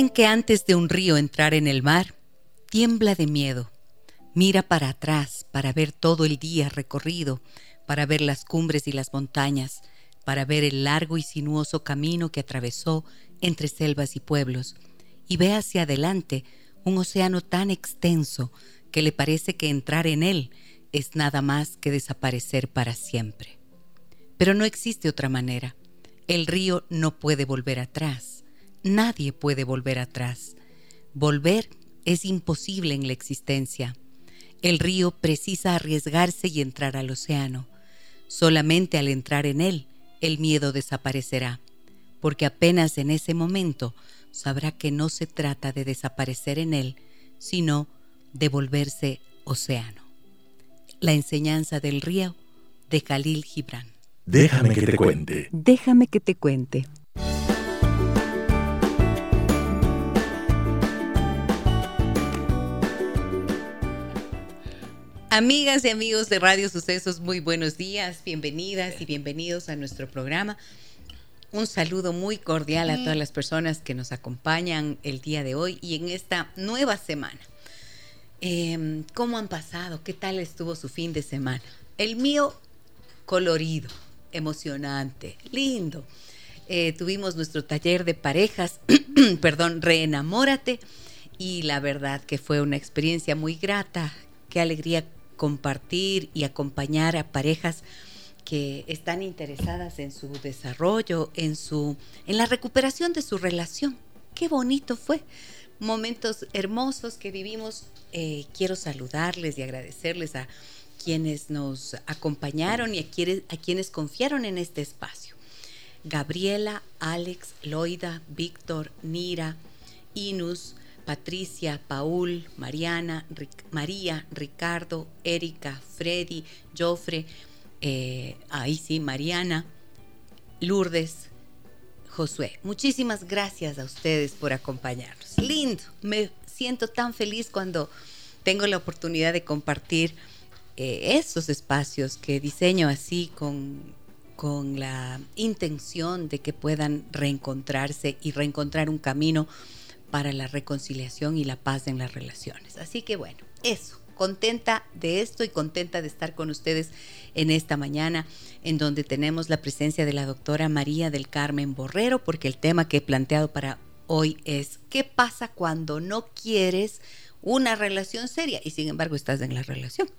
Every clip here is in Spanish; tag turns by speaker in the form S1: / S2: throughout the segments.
S1: Dicen que antes de un río entrar en el mar, tiembla de miedo. Mira para atrás para ver todo el día recorrido, para ver las cumbres y las montañas, para ver el largo y sinuoso camino que atravesó entre selvas y pueblos, y ve hacia adelante un océano tan extenso que le parece que entrar en él es nada más que desaparecer para siempre. Pero no existe otra manera. El río no puede volver atrás. Nadie puede volver atrás. Volver es imposible en la existencia. El río precisa arriesgarse y entrar al océano. Solamente al entrar en él, el miedo desaparecerá, porque apenas en ese momento sabrá que no se trata de desaparecer en él, sino de volverse océano. La enseñanza del río de Khalil Gibran.
S2: Déjame que te cuente.
S1: Déjame que te cuente. Amigas y amigos de Radio Sucesos, muy buenos días, bienvenidas y bienvenidos a nuestro programa. Un saludo muy cordial a todas las personas que nos acompañan el día de hoy y en esta nueva semana. Em, ¿Cómo han pasado? ¿Qué tal estuvo su fin de semana? El mío, colorido, emocionante, lindo. Eh, tuvimos nuestro taller de parejas, perdón, reenamórate, y la verdad que fue una experiencia muy grata. Qué alegría compartir y acompañar a parejas que están interesadas en su desarrollo, en su en la recuperación de su relación. Qué bonito fue. Momentos hermosos que vivimos. Eh, quiero saludarles y agradecerles a quienes nos acompañaron y a quienes, a quienes confiaron en este espacio. Gabriela, Alex, Loida, Víctor, Nira, Inus, Patricia, Paul, Mariana, María, Ricardo, Erika, Freddy, Jofre, eh, ahí sí, Mariana, Lourdes, Josué. Muchísimas gracias a ustedes por acompañarnos. Lindo, me siento tan feliz cuando tengo la oportunidad de compartir eh, esos espacios que diseño así con, con la intención de que puedan reencontrarse y reencontrar un camino para la reconciliación y la paz en las relaciones. Así que bueno, eso, contenta de esto y contenta de estar con ustedes en esta mañana en donde tenemos la presencia de la doctora María del Carmen Borrero, porque el tema que he planteado para hoy es ¿qué pasa cuando no quieres una relación seria y sin embargo estás en la relación?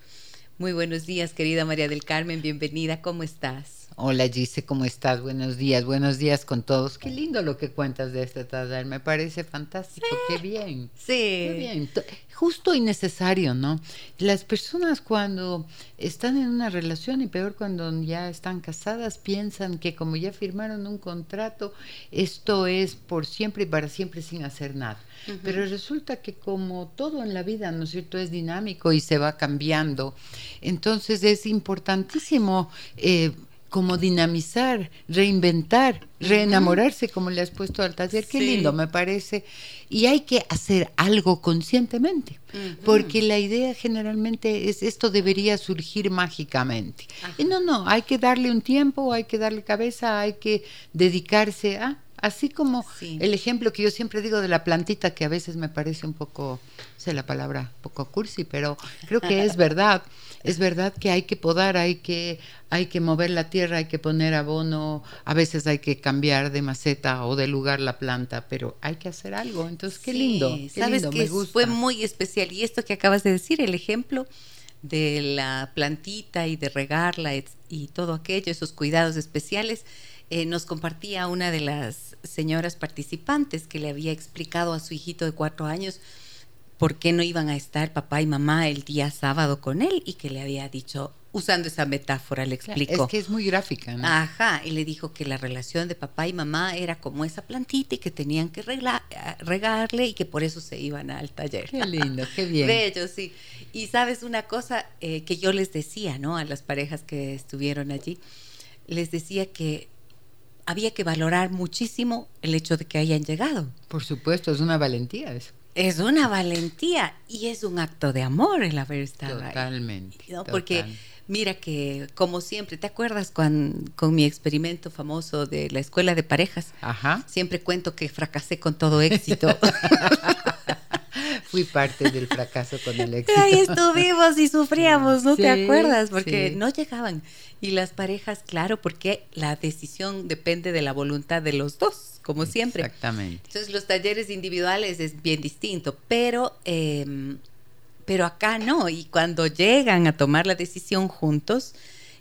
S1: Muy buenos días, querida María del Carmen, bienvenida, ¿cómo estás?
S3: Hola Gise, ¿cómo estás? Buenos días, buenos días con todos. Qué lindo lo que cuentas de este taller, me parece fantástico, qué bien.
S1: Sí.
S3: Qué bien. Justo y necesario, ¿no? Las personas cuando están en una relación y peor cuando ya están casadas piensan que como ya firmaron un contrato, esto es por siempre y para siempre sin hacer nada. Pero resulta que como todo en la vida, ¿no es cierto?, es dinámico y se va cambiando. Entonces es importantísimo eh, como dinamizar, reinventar, reenamorarse, como le has puesto al taller. Qué lindo, me parece. Y hay que hacer algo conscientemente, porque la idea generalmente es esto debería surgir mágicamente. Y no, no, hay que darle un tiempo, hay que darle cabeza, hay que dedicarse a... Así como el ejemplo que yo siempre digo de la plantita, que a veces me parece un poco, sé la palabra, poco cursi, pero creo que es verdad. Es verdad que hay que podar, hay que, hay que mover la tierra, hay que poner abono, a veces hay que cambiar de maceta o de lugar la planta, pero hay que hacer algo. Entonces, qué lindo.
S1: Sabes
S3: lindo,
S1: que fue muy especial. Y esto que acabas de decir, el ejemplo de la plantita y de regarla y todo aquello, esos cuidados especiales, eh, nos compartía una de las señoras participantes que le había explicado a su hijito de cuatro años por qué no iban a estar papá y mamá el día sábado con él y que le había dicho, usando esa metáfora, le explicó.
S3: Es que es muy gráfica, ¿no?
S1: Ajá, y le dijo que la relación de papá y mamá era como esa plantita y que tenían que regla- eh, regarle y que por eso se iban al taller.
S3: Qué lindo, qué bien.
S1: Bello, sí. Y sabes una cosa eh, que yo les decía, ¿no? A las parejas que estuvieron allí, les decía que había que valorar muchísimo el hecho de que hayan llegado.
S3: Por supuesto, es una valentía eso.
S1: Es una valentía y es un acto de amor el haber estado ahí.
S3: Totalmente.
S1: ¿no? Porque mira que, como siempre, ¿te acuerdas cuando, con mi experimento famoso de la escuela de parejas?
S3: Ajá.
S1: Siempre cuento que fracasé con todo éxito.
S3: Fui parte del fracaso con el éxito.
S1: Ahí estuvimos y sufríamos, ¿no
S3: Sí,
S1: te acuerdas? Porque
S3: sí.
S1: no llegaban. Y las parejas, claro, porque la decisión depende de la voluntad de los dos, como siempre.
S3: Exactamente.
S1: Entonces los talleres individuales es bien distinto, pero, eh, pero acá no. Y cuando llegan a tomar la decisión juntos,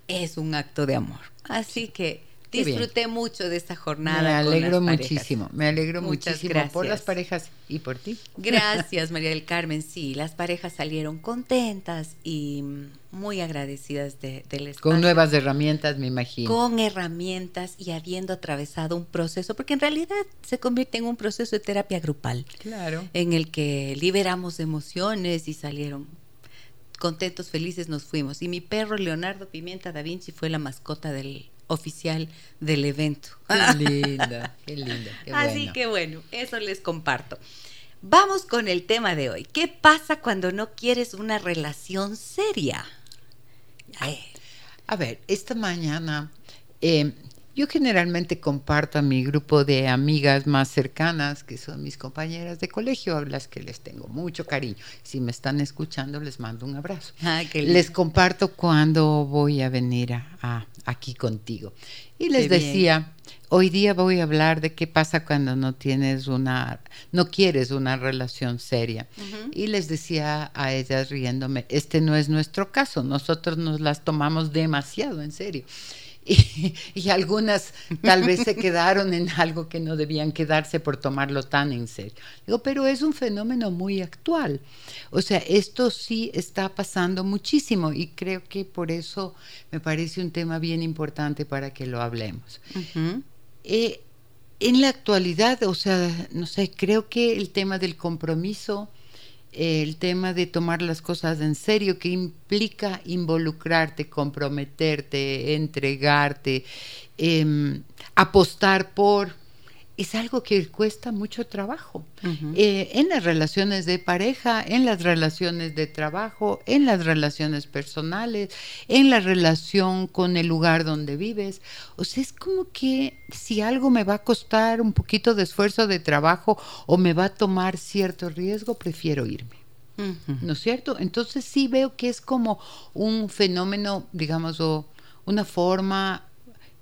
S1: es un acto de amor. Así que. Disfruté mucho de esta jornada.
S3: Me
S1: con
S3: alegro
S1: las
S3: muchísimo, me alegro
S1: Muchas
S3: muchísimo por las parejas y por ti.
S1: Gracias, María del Carmen. Sí, las parejas salieron contentas y muy agradecidas de, del espacio.
S3: Con nuevas herramientas, me imagino.
S1: con herramientas y habiendo atravesado un proceso, porque en realidad se convierte en un proceso de terapia grupal,
S3: Claro.
S1: en el que liberamos emociones y salieron contentos, felices, nos fuimos. Y mi perro Leonardo Pimienta da Vinci fue la mascota del oficial del evento.
S3: Qué linda, qué linda. Qué
S1: Así
S3: bueno.
S1: que bueno, eso les comparto. Vamos con el tema de hoy. ¿Qué pasa cuando no quieres una relación seria? Ay,
S3: A ver, esta mañana eh, yo generalmente comparto a mi grupo de amigas más cercanas, que son mis compañeras de colegio, a las que les tengo mucho cariño. Si me están escuchando, les mando un abrazo.
S1: lindo.
S3: Les comparto cuando voy a venir a, a- aquí contigo. Y les
S1: Qué bien.
S3: decía, hoy día voy a hablar de qué pasa cuando no tienes una, no quieres una relación seria. Y les decía a ellas riéndome, este no es nuestro caso, nosotros nos las tomamos demasiado en serio. Y, y algunas tal vez se quedaron en algo que no debían quedarse por tomarlo tan en serio. Digo, pero es un fenómeno muy actual. O sea, esto sí está pasando muchísimo y creo que por eso me parece un tema bien importante para que lo hablemos. Eh, en la actualidad, o sea, no sé, creo que el tema del compromiso, el tema de tomar las cosas en serio, que implica involucrarte, comprometerte, entregarte, em, apostar por, es algo que cuesta mucho trabajo. Eh, en las relaciones de pareja, en las relaciones de trabajo, en las relaciones personales, en la relación con el lugar donde vives. O sea, es como que si algo me va a costar un poquito de esfuerzo de trabajo o me va a tomar cierto riesgo, prefiero irme.
S1: Ujú.
S3: ¿No es cierto? Entonces sí veo que es como un fenómeno, digamos, o una forma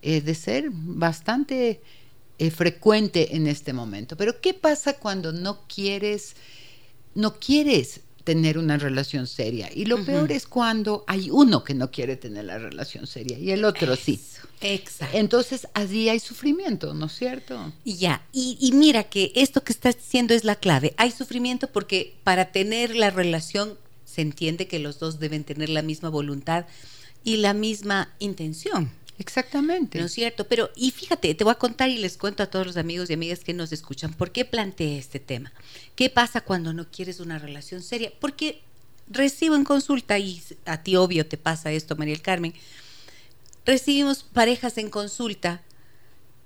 S3: eh, de ser bastante eh, frecuente en este momento. Pero ¿qué pasa cuando no quieres, no quieres tener una relación seria? Y lo peor es cuando hay uno que no quiere tener la relación seria y el otro sí.
S1: Exacto.
S3: Entonces allí hay sufrimiento, ¿no es cierto?
S1: Ya, y, y mira que esto que estás diciendo es la clave. Hay sufrimiento porque para tener la relación se entiende que los dos deben tener la misma voluntad y la misma intención.
S3: Exactamente.
S1: ¿No es cierto? Pero, y fíjate, te voy a contar y les cuento a todos los amigos y amigas que nos escuchan, ¿por qué planteé este tema? ¿Qué pasa cuando no quieres una relación seria? Porque recibo en consulta, y a ti obvio te pasa esto, María del Carmen, recibimos parejas en consulta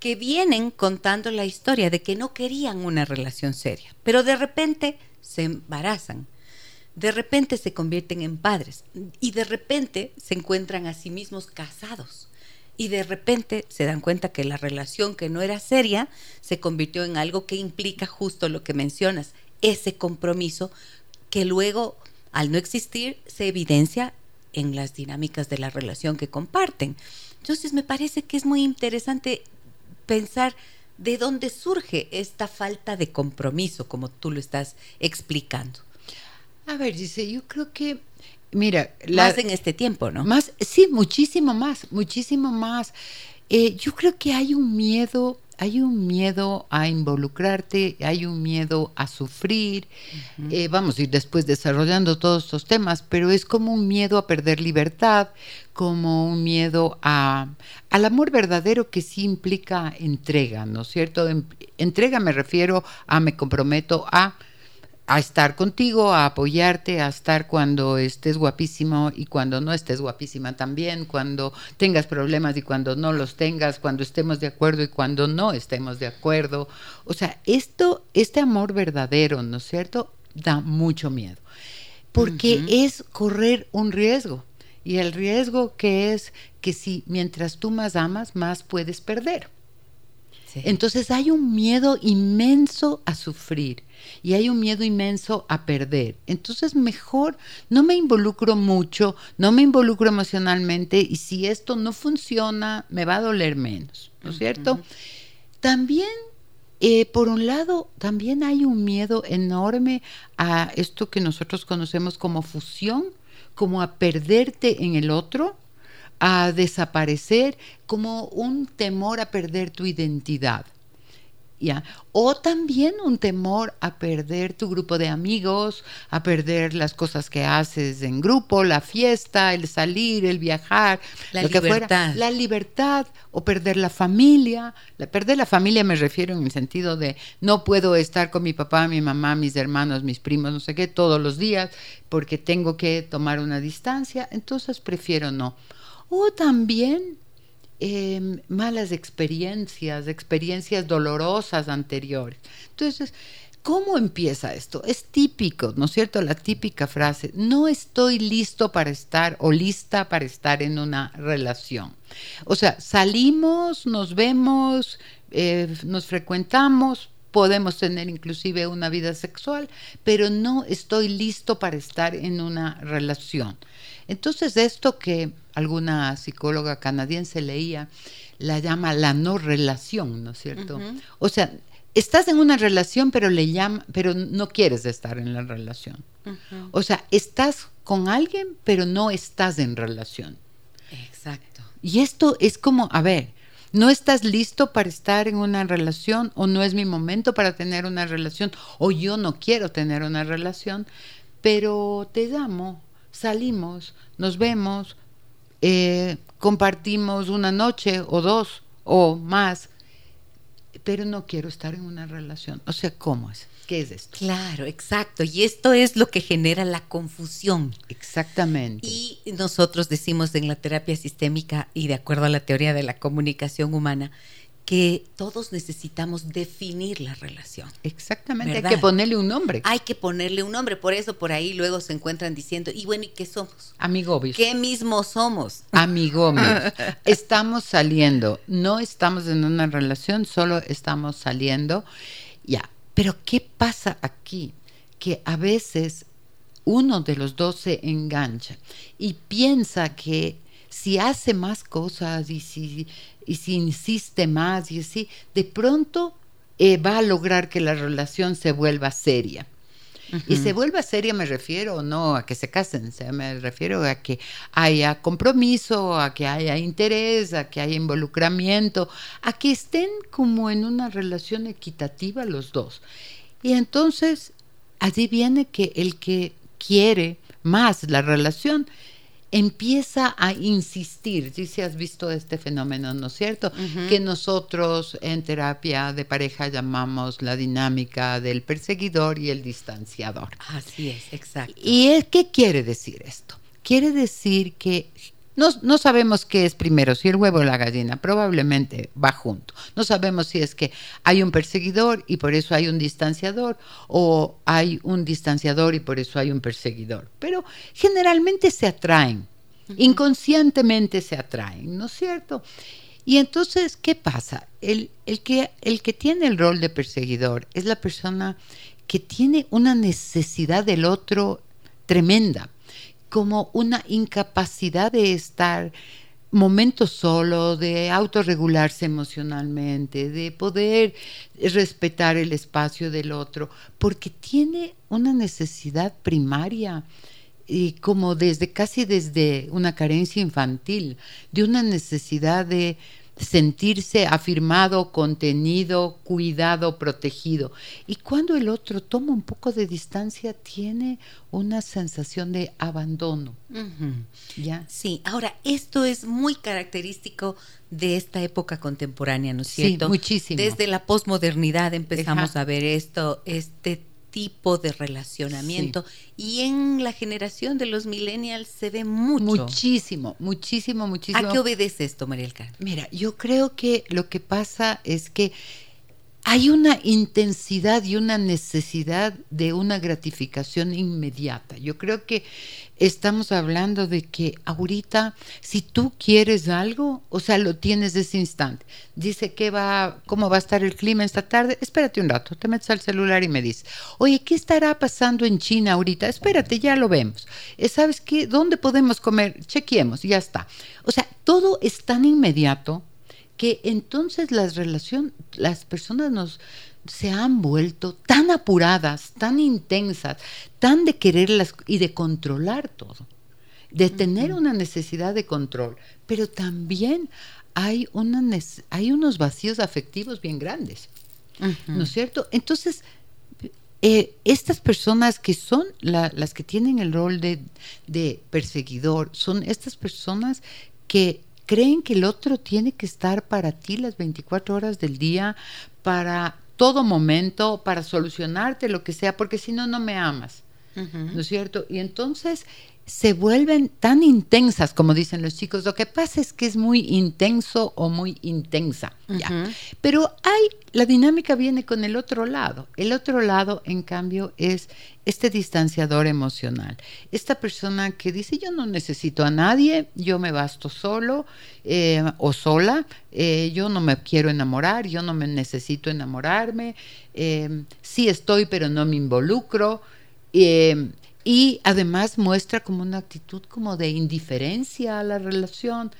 S1: que vienen contando la historia de que no querían una relación seria, pero de repente se embarazan, de repente se convierten en padres y de repente se encuentran a sí mismos casados y de repente se dan cuenta que la relación que no era seria se convirtió en algo que implica justo lo que mencionas, ese compromiso que luego, al no existir, se evidencia en las dinámicas de la relación que comparten. Entonces me parece que es muy interesante pensar de dónde surge esta falta de compromiso, como tú lo estás explicando.
S3: A ver, dice, yo creo que, mira, la-
S1: Más en este tiempo, ¿no?
S3: Más, sí, muchísimo más, muchísimo más. Eh, yo creo que hay un miedo hay un miedo a involucrarte, hay un miedo a sufrir. Eh, vamos a ir después desarrollando todos estos temas, pero es como un miedo a perder libertad, como un miedo a, al amor verdadero que sí implica entrega, ¿no es cierto? entrega me refiero a me comprometo a a estar contigo, a apoyarte, a estar cuando estés guapísimo y cuando no estés guapísima también, cuando tengas problemas y cuando no los tengas, cuando estemos de acuerdo y cuando no estemos de acuerdo. O sea, esto, este amor verdadero, ¿no es cierto? Da mucho miedo, porque es correr un riesgo. Y el riesgo que es que si mientras tú más amas, más puedes perder. Entonces hay un miedo inmenso a sufrir y hay un miedo inmenso a perder. Entonces mejor no me involucro mucho, no me involucro emocionalmente y si esto no funciona me va a doler menos, ¿no es cierto? También, eh, por un lado, también hay un miedo enorme a esto que nosotros conocemos como fusión, como a perderte en el otro a desaparecer como un temor a perder tu identidad. O también un temor a perder tu grupo de amigos, a perder las cosas que haces en grupo, la fiesta, el salir, el viajar,
S1: la libertad.
S3: la libertad, o perder la familia. La, perder la familia me refiero en el sentido de no puedo estar con mi papá, mi mamá, mis hermanos, mis primos, no sé qué, todos los días, porque tengo que tomar una distancia, entonces prefiero no. O también Em, malas experiencias, experiencias dolorosas anteriores. Entonces, ¿cómo empieza esto? Es típico, ¿no es cierto? La típica frase, no estoy listo para estar o lista para estar en una relación. O sea, salimos, nos vemos, eh, nos frecuentamos, podemos tener inclusive una vida sexual, pero no estoy listo para estar en una relación. Entonces, esto que alguna psicóloga canadiense leía, la llama la no relación, ¿no es cierto? O sea, estás en una relación, pero le llama, pero no quieres estar en la relación. O sea, estás con alguien, pero no estás en relación.
S1: Exacto.
S3: Y esto es como, a ver, no estás listo para estar en una relación o no es mi momento para tener una relación o yo no quiero tener una relación, pero te llamo, salimos, nos vemos, eh, compartimos una noche o dos o más, pero no quiero estar en una relación. O sea, ¿cómo es? ¿Qué es esto?
S1: Claro, exacto. Y esto es lo que genera la confusión.
S3: Exactamente.
S1: Y nosotros decimos en la terapia sistémica y de acuerdo a la teoría de la comunicación humana, que todos necesitamos definir la relación.
S3: Exactamente, hay que ponerle un nombre.
S1: Hay que ponerle un nombre, por eso por ahí luego se encuentran diciendo, y bueno, ¿y qué somos?
S3: Amigobios.
S1: ¿Qué mismo somos?
S3: Amigobios. estamos saliendo, no estamos en una relación, solo estamos saliendo. Ya, pero ¿qué pasa aquí? Que a veces uno de los dos se engancha y piensa que si hace más cosas y si y si insiste más y así, de pronto eh, va a lograr que la relación se vuelva seria. Y se vuelva seria me refiero no a que se casen, me refiero a que haya compromiso, a que haya interés, a que haya involucramiento, a que estén como en una relación equitativa los dos. Y entonces allí viene que el que quiere más la relación empieza a insistir, si has visto este fenómeno, ¿no es cierto? Que nosotros en terapia de pareja llamamos la dinámica del perseguidor y el distanciador.
S1: Así es, exacto.
S3: ¿Y qué quiere decir esto? Quiere decir que no, no, sabemos qué es primero, si el huevo o la gallina, probablemente va junto. No sabemos si es que hay un perseguidor y por eso hay un distanciador, o hay un distanciador y por eso hay un perseguidor. Pero generalmente se atraen, inconscientemente se atraen, ¿no es cierto? Y entonces, ¿qué pasa? El, el, que, el que tiene el rol de perseguidor es la persona que tiene una necesidad del otro tremenda como una incapacidad de estar momentos solo, de autorregularse emocionalmente, de poder respetar el espacio del otro, porque tiene una necesidad primaria y como desde casi desde una carencia infantil, de una necesidad de sentirse afirmado, contenido, cuidado, protegido. Y cuando el otro toma un poco de distancia, tiene una sensación de abandono.
S1: ¿Ya? Sí, ahora, esto es muy característico de esta época contemporánea, ¿no es cierto?
S3: Sí, muchísimo.
S1: Desde la posmodernidad empezamos a ver esto, este tipo de relacionamiento y en la generación de los millennials se ve mucho.
S3: Muchísimo, muchísimo, muchísimo.
S1: ¿A qué obedece esto, María del
S3: Mira, yo creo que lo que pasa es que hay una intensidad y una necesidad de una gratificación inmediata. Yo creo que estamos hablando de que ahorita, si tú quieres algo, o sea, lo tienes ese instante. Dice que va, cómo va a estar el clima esta tarde. Espérate un rato, te metes al celular y me dices, oye, ¿qué estará pasando en China ahorita? Espérate, ya lo vemos. Eh, ¿Sabes qué? ¿Dónde podemos comer? Chequeemos, ya está. O sea, todo es tan inmediato que entonces las relaciones, las personas nos se han vuelto tan apuradas, tan intensas, tan de quererlas y de controlar todo, de tener una necesidad de control, pero también hay, una, hay unos vacíos afectivos bien grandes, ¿no es cierto? Entonces, eh, estas personas que son las que tienen el rol de, de perseguidor, son estas personas que creen que el otro tiene que estar para ti las 24 horas del día, para todo momento, para solucionarte lo que sea, porque si no, no me amas. ¿No es cierto? Y entonces se vuelven tan intensas, como dicen los chicos. Lo que pasa es que es muy intenso o muy intensa. ya. Pero hay, la dinámica viene con el otro lado. El otro lado, en cambio, es este distanciador emocional. Esta persona que dice, yo no necesito a nadie, yo me basto solo eh, o sola, eh, yo no me quiero enamorar, yo no me necesito enamorarme, eh, sí estoy, pero no me involucro y además muestra como una actitud como de indiferencia a la relación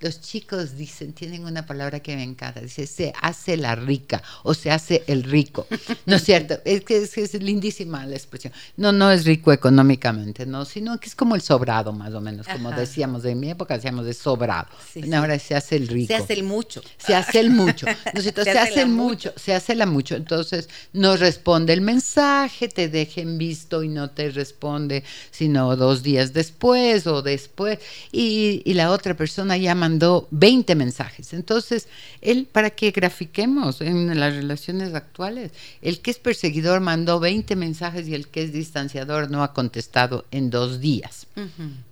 S3: los chicos dicen, tienen una palabra que me encanta, dice, se hace la rica o se hace el rico. ¿No es cierto? Es que es, lindísima la expresión. No, no es rico económicamente, no, sino que es como el sobrado, más o menos, como decíamos, en mi época decíamos de sobrado. Ahora se hace el rico.
S1: Se hace el mucho.
S3: Se hace el mucho. ¿No se, hace, el mucho, se hace la mucho. Entonces, no responde el mensaje, te dejen visto y no te responde, sino dos días después o después. Y, y la otra persona llama mandó 20 mensajes. Entonces, él, para que grafiquemos en las relaciones actuales, el que es perseguidor mandó 20 mensajes y el que es distanciador no ha contestado en dos días.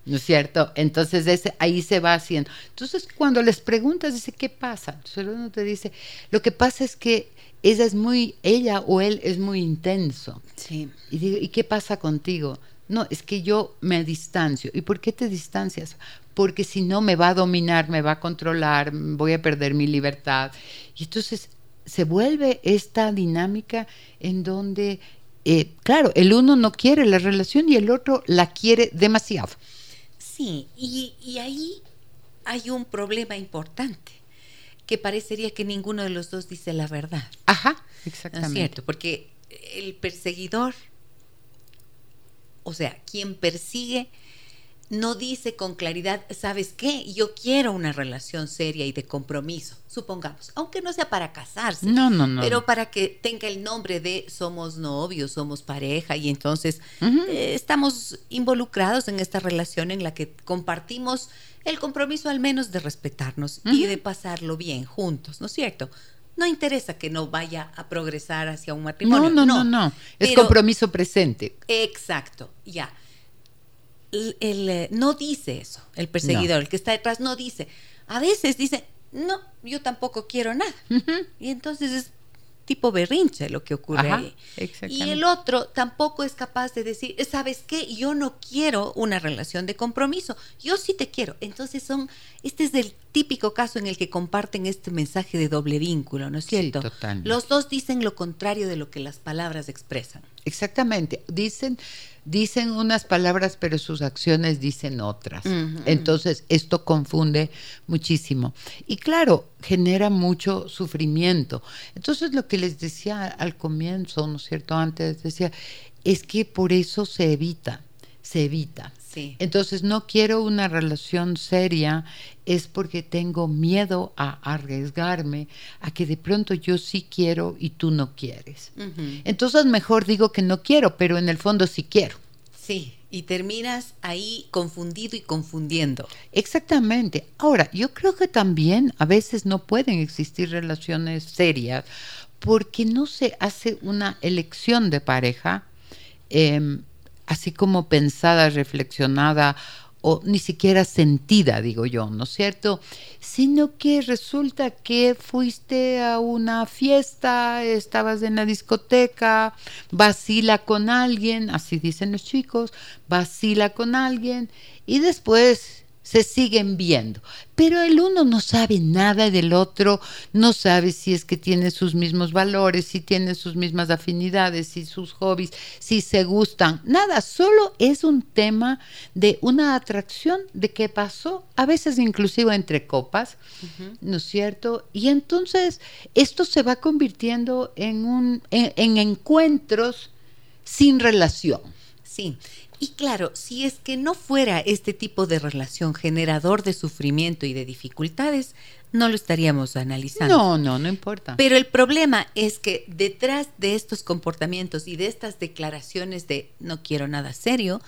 S3: ¿No es cierto? Entonces, ese, ahí se va haciendo. Entonces, cuando les preguntas, dice, ¿qué pasa? Entonces, uno te dice, lo que pasa es que ella es muy, ella o él es muy intenso.
S1: Sí.
S3: Y digo, ¿y qué pasa contigo? No, es que yo me distancio. ¿Y por qué te distancias? Porque si no me va a dominar, me va a controlar, voy a perder mi libertad. Y entonces se vuelve esta dinámica en donde, eh, claro, el uno no quiere la relación y el otro la quiere demasiado.
S1: Sí, y, y ahí hay un problema importante, que parecería que ninguno de los dos dice la verdad.
S3: Ajá, exactamente.
S1: es cierto, porque el perseguidor o sea, quien persigue no dice con claridad, ¿sabes qué? Yo quiero una relación seria y de compromiso, supongamos, aunque no sea para casarse,
S3: no, no, no.
S1: pero para que tenga el nombre de somos novios, somos pareja y entonces eh, estamos involucrados en esta relación en la que compartimos el compromiso al menos de respetarnos y de pasarlo bien juntos, ¿no es cierto? No interesa que no vaya a progresar hacia un matrimonio.
S3: No, no, no, no. Es compromiso presente.
S1: Exacto, ya. El, eh, no dice eso, el perseguidor, el que está detrás no dice. A veces dice, no, yo tampoco quiero nada. Y entonces es tipo berrinche lo que ocurre ahí. Y el otro tampoco es capaz de decir, ¿sabes qué? Yo no quiero una relación de compromiso, yo sí te quiero. Entonces son, este es el típico caso en el que comparten este mensaje de doble vínculo, ¿no es cierto?
S3: Sí, total.
S1: Los dos dicen lo contrario de lo que las palabras expresan.
S3: Exactamente, dicen dicen unas palabras pero sus acciones dicen otras. Entonces esto confunde muchísimo. Y claro, genera mucho sufrimiento. Entonces lo que les decía al comienzo, ¿no es cierto? Antes decía, es que por eso se evita, se evita.
S1: Sí.
S3: Entonces no quiero una relación seria es porque tengo miedo a arriesgarme a que de pronto yo sí quiero y tú no quieres. Entonces mejor digo que no quiero, pero en el fondo sí quiero.
S1: Sí, y terminas ahí confundido y confundiendo.
S3: Exactamente. Ahora, yo creo que también a veces no pueden existir relaciones serias porque no se hace una elección de pareja eh, así como pensada, reflexionada o ni siquiera sentida, digo yo, ¿no es cierto? Sino que resulta que fuiste a una fiesta, estabas en la discoteca, vacila con alguien, así dicen los chicos, vacila con alguien y después se siguen viendo. Pero el uno no sabe nada del otro, no sabe si es que tiene sus mismos valores, si tiene sus mismas afinidades, si sus hobbies, si se gustan, nada, solo es un tema de una atracción de qué pasó, a veces inclusive entre copas, ¿no es cierto? Y entonces esto se va convirtiendo en, un, en, en encuentros sin relación.
S1: Sí. Y claro, si es que no fuera este tipo de relación generador de sufrimiento y de dificultades, no lo estaríamos analizando.
S3: No, no, no importa.
S1: Pero el problema es que detrás de estos comportamientos y de estas declaraciones de no quiero nada serio,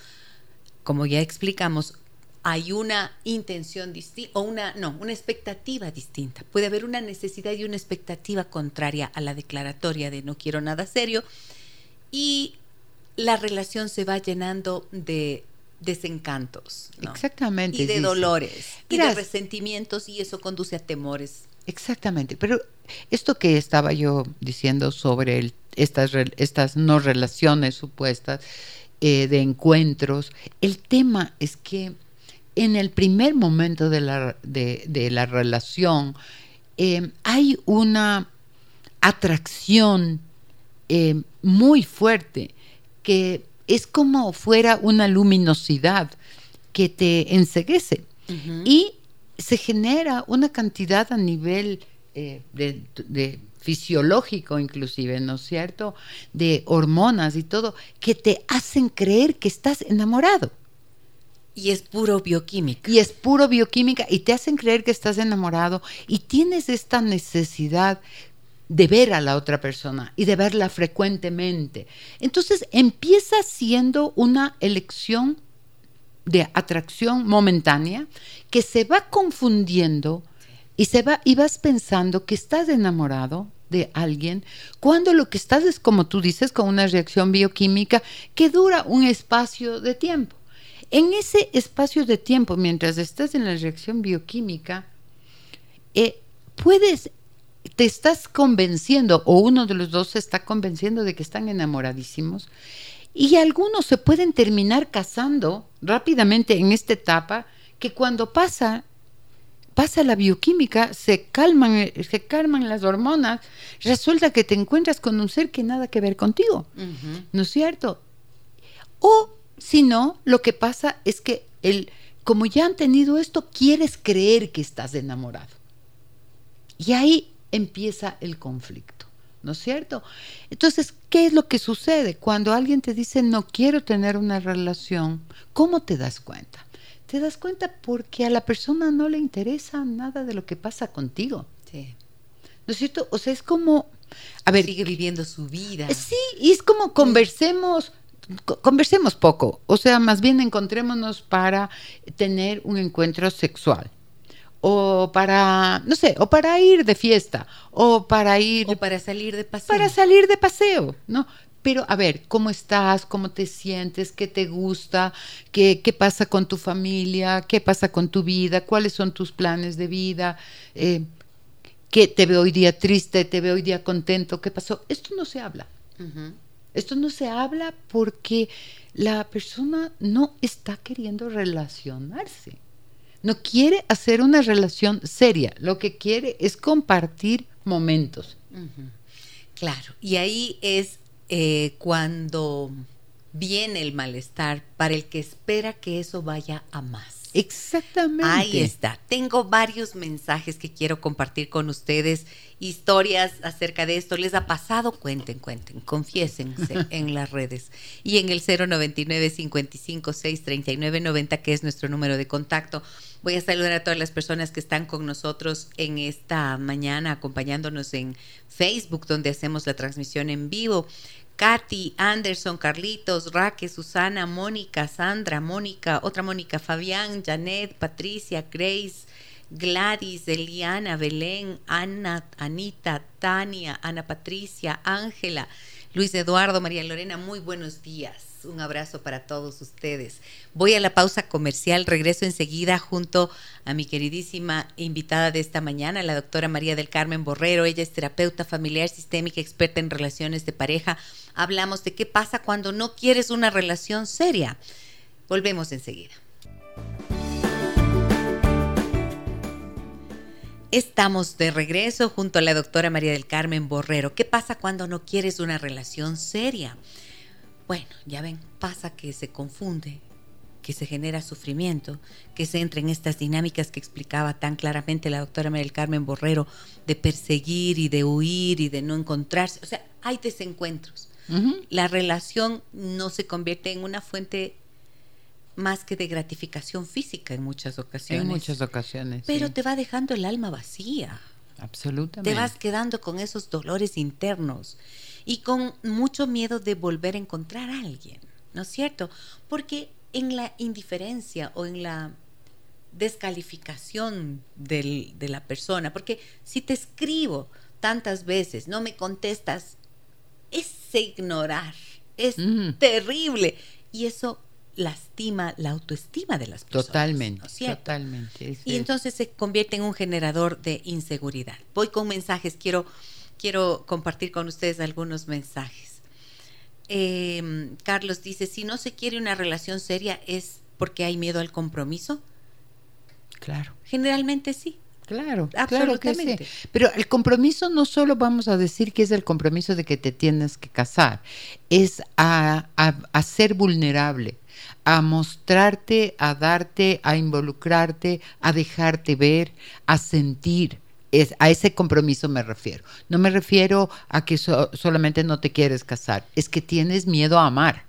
S1: como ya explicamos, hay una intención distinta o una no, una expectativa distinta. Puede haber una necesidad y una expectativa contraria a la declaratoria de no quiero nada serio y la relación se va llenando de desencantos. ¿no?
S3: Exactamente.
S1: Y de
S3: dice.
S1: dolores. Y de resentimientos y eso conduce a temores.
S3: Exactamente, pero esto que estaba yo diciendo sobre el- estas, estas no relaciones supuestas eh, de encuentros, el tema es que en el primer momento de la, de, de la relación eh, hay una atracción eh, muy fuerte que es como fuera una luminosidad que te enseguece y se genera una cantidad a nivel eh, de, de fisiológico inclusive, ¿no es cierto? De hormonas y todo, que te hacen creer que estás enamorado.
S1: Y es puro bioquímica.
S3: Y es puro bioquímica y te hacen creer que estás enamorado y tienes esta necesidad de ver a la otra persona y de verla frecuentemente. Entonces empieza siendo una elección de atracción momentánea que se va confundiendo y se va y vas pensando que estás enamorado de alguien cuando lo que estás es como tú dices con una reacción bioquímica que dura un espacio de tiempo. En ese espacio de tiempo, mientras estás en la reacción bioquímica, eh, puedes, te estás convenciendo, o uno de los dos se está convenciendo de que están enamoradísimos, y algunos se pueden terminar casando rápidamente en esta etapa, que cuando pasa, pasa la bioquímica, se calman, se calman las hormonas, resulta que te encuentras con un ser que nada que ver contigo. ¿no es cierto? O si no, lo que pasa es que el, como ya han tenido esto, quieres creer que estás enamorado. Y ahí empieza el conflicto, ¿no es cierto? Entonces, ¿qué es lo que sucede? Cuando alguien te dice no quiero tener una relación, ¿cómo te das cuenta? Te das cuenta porque a la persona no le interesa nada de lo que pasa contigo,
S1: Sí.
S3: ¿no es cierto? O sea, es como, a ver,
S1: Sigue viviendo su vida.
S3: eh, Sí, y es como conversemos, co- conversemos poco, o sea, más bien encontrémonos para tener un encuentro sexual. O para, no sé, o para ir de fiesta, o para ir
S1: O para salir de paseo.
S3: para salir de paseo, ¿no? Pero a ver, ¿cómo estás? ¿Cómo te sientes? ¿Qué te gusta? ¿Qué, qué pasa con tu familia? ¿Qué pasa con tu vida? ¿Cuáles son tus planes de vida? Eh, ¿Qué te veo hoy día triste? ¿Te veo hoy día contento? ¿Qué pasó? Esto no se habla. Esto no se habla porque la persona no está queriendo relacionarse. No quiere hacer una relación seria. Lo que quiere es compartir momentos.
S1: Claro, y ahí es eh, cuando viene el malestar para el que espera que eso vaya a más.
S3: Exactamente.
S1: Ahí está. Tengo varios mensajes que quiero compartir con ustedes, historias acerca de esto. ¿Les ha pasado? Cuenten, cuenten, confiésense en las redes. Y en el 099 55 90 que es nuestro número de contacto. Voy a saludar a todas las personas que están con nosotros en esta mañana, acompañándonos en Facebook, donde hacemos la transmisión en vivo. Katy, Anderson, Carlitos, Raque, Susana, Mónica, Sandra, Mónica, otra Mónica, Fabián, Janet, Patricia, Grace, Gladys, Eliana, Belén, Ana, Anita, Tania, Ana Patricia, Ángela, Luis Eduardo, María Lorena, muy buenos días. Un abrazo para todos ustedes. Voy a la pausa comercial, regreso enseguida junto a mi queridísima invitada de esta mañana, la doctora María del Carmen Borrero. Ella es terapeuta familiar sistémica, experta en relaciones de pareja. Hablamos de qué pasa cuando no quieres una relación seria. Volvemos enseguida. Estamos de regreso junto a la doctora María del Carmen Borrero. ¿Qué pasa cuando no quieres una relación seria? Bueno, ya ven, pasa que se confunde, que se genera sufrimiento, que se entra en estas dinámicas que explicaba tan claramente la doctora María del Carmen Borrero, de perseguir y de huir y de no encontrarse. O sea, hay desencuentros. La relación no se convierte en una fuente más que de gratificación física en muchas ocasiones.
S3: En muchas ocasiones.
S1: Pero te va dejando el alma vacía.
S3: Absolutamente.
S1: Te vas quedando con esos dolores internos y con mucho miedo de volver a encontrar a alguien, ¿no es cierto? Porque en la indiferencia o en la descalificación de la persona, porque si te escribo tantas veces, no me contestas, ese ignorar es terrible y eso lastima la autoestima de las personas.
S3: Totalmente, totalmente.
S1: y entonces se convierte en un generador de inseguridad. Voy con mensajes, quiero quiero compartir con ustedes algunos mensajes. Em, Carlos dice, si no se quiere una relación seria es porque hay miedo al compromiso.
S3: Claro.
S1: Generalmente sí.
S3: Claro, absolutamente. Claro sí. Pero el compromiso no solo vamos a decir que es el compromiso de que te tienes que casar, es a, a ser vulnerable, a mostrarte, a darte, a involucrarte, a dejarte ver, a sentir es, a ese compromiso me refiero. No me refiero a que solamente no te quieres casar, es que tienes miedo a amar.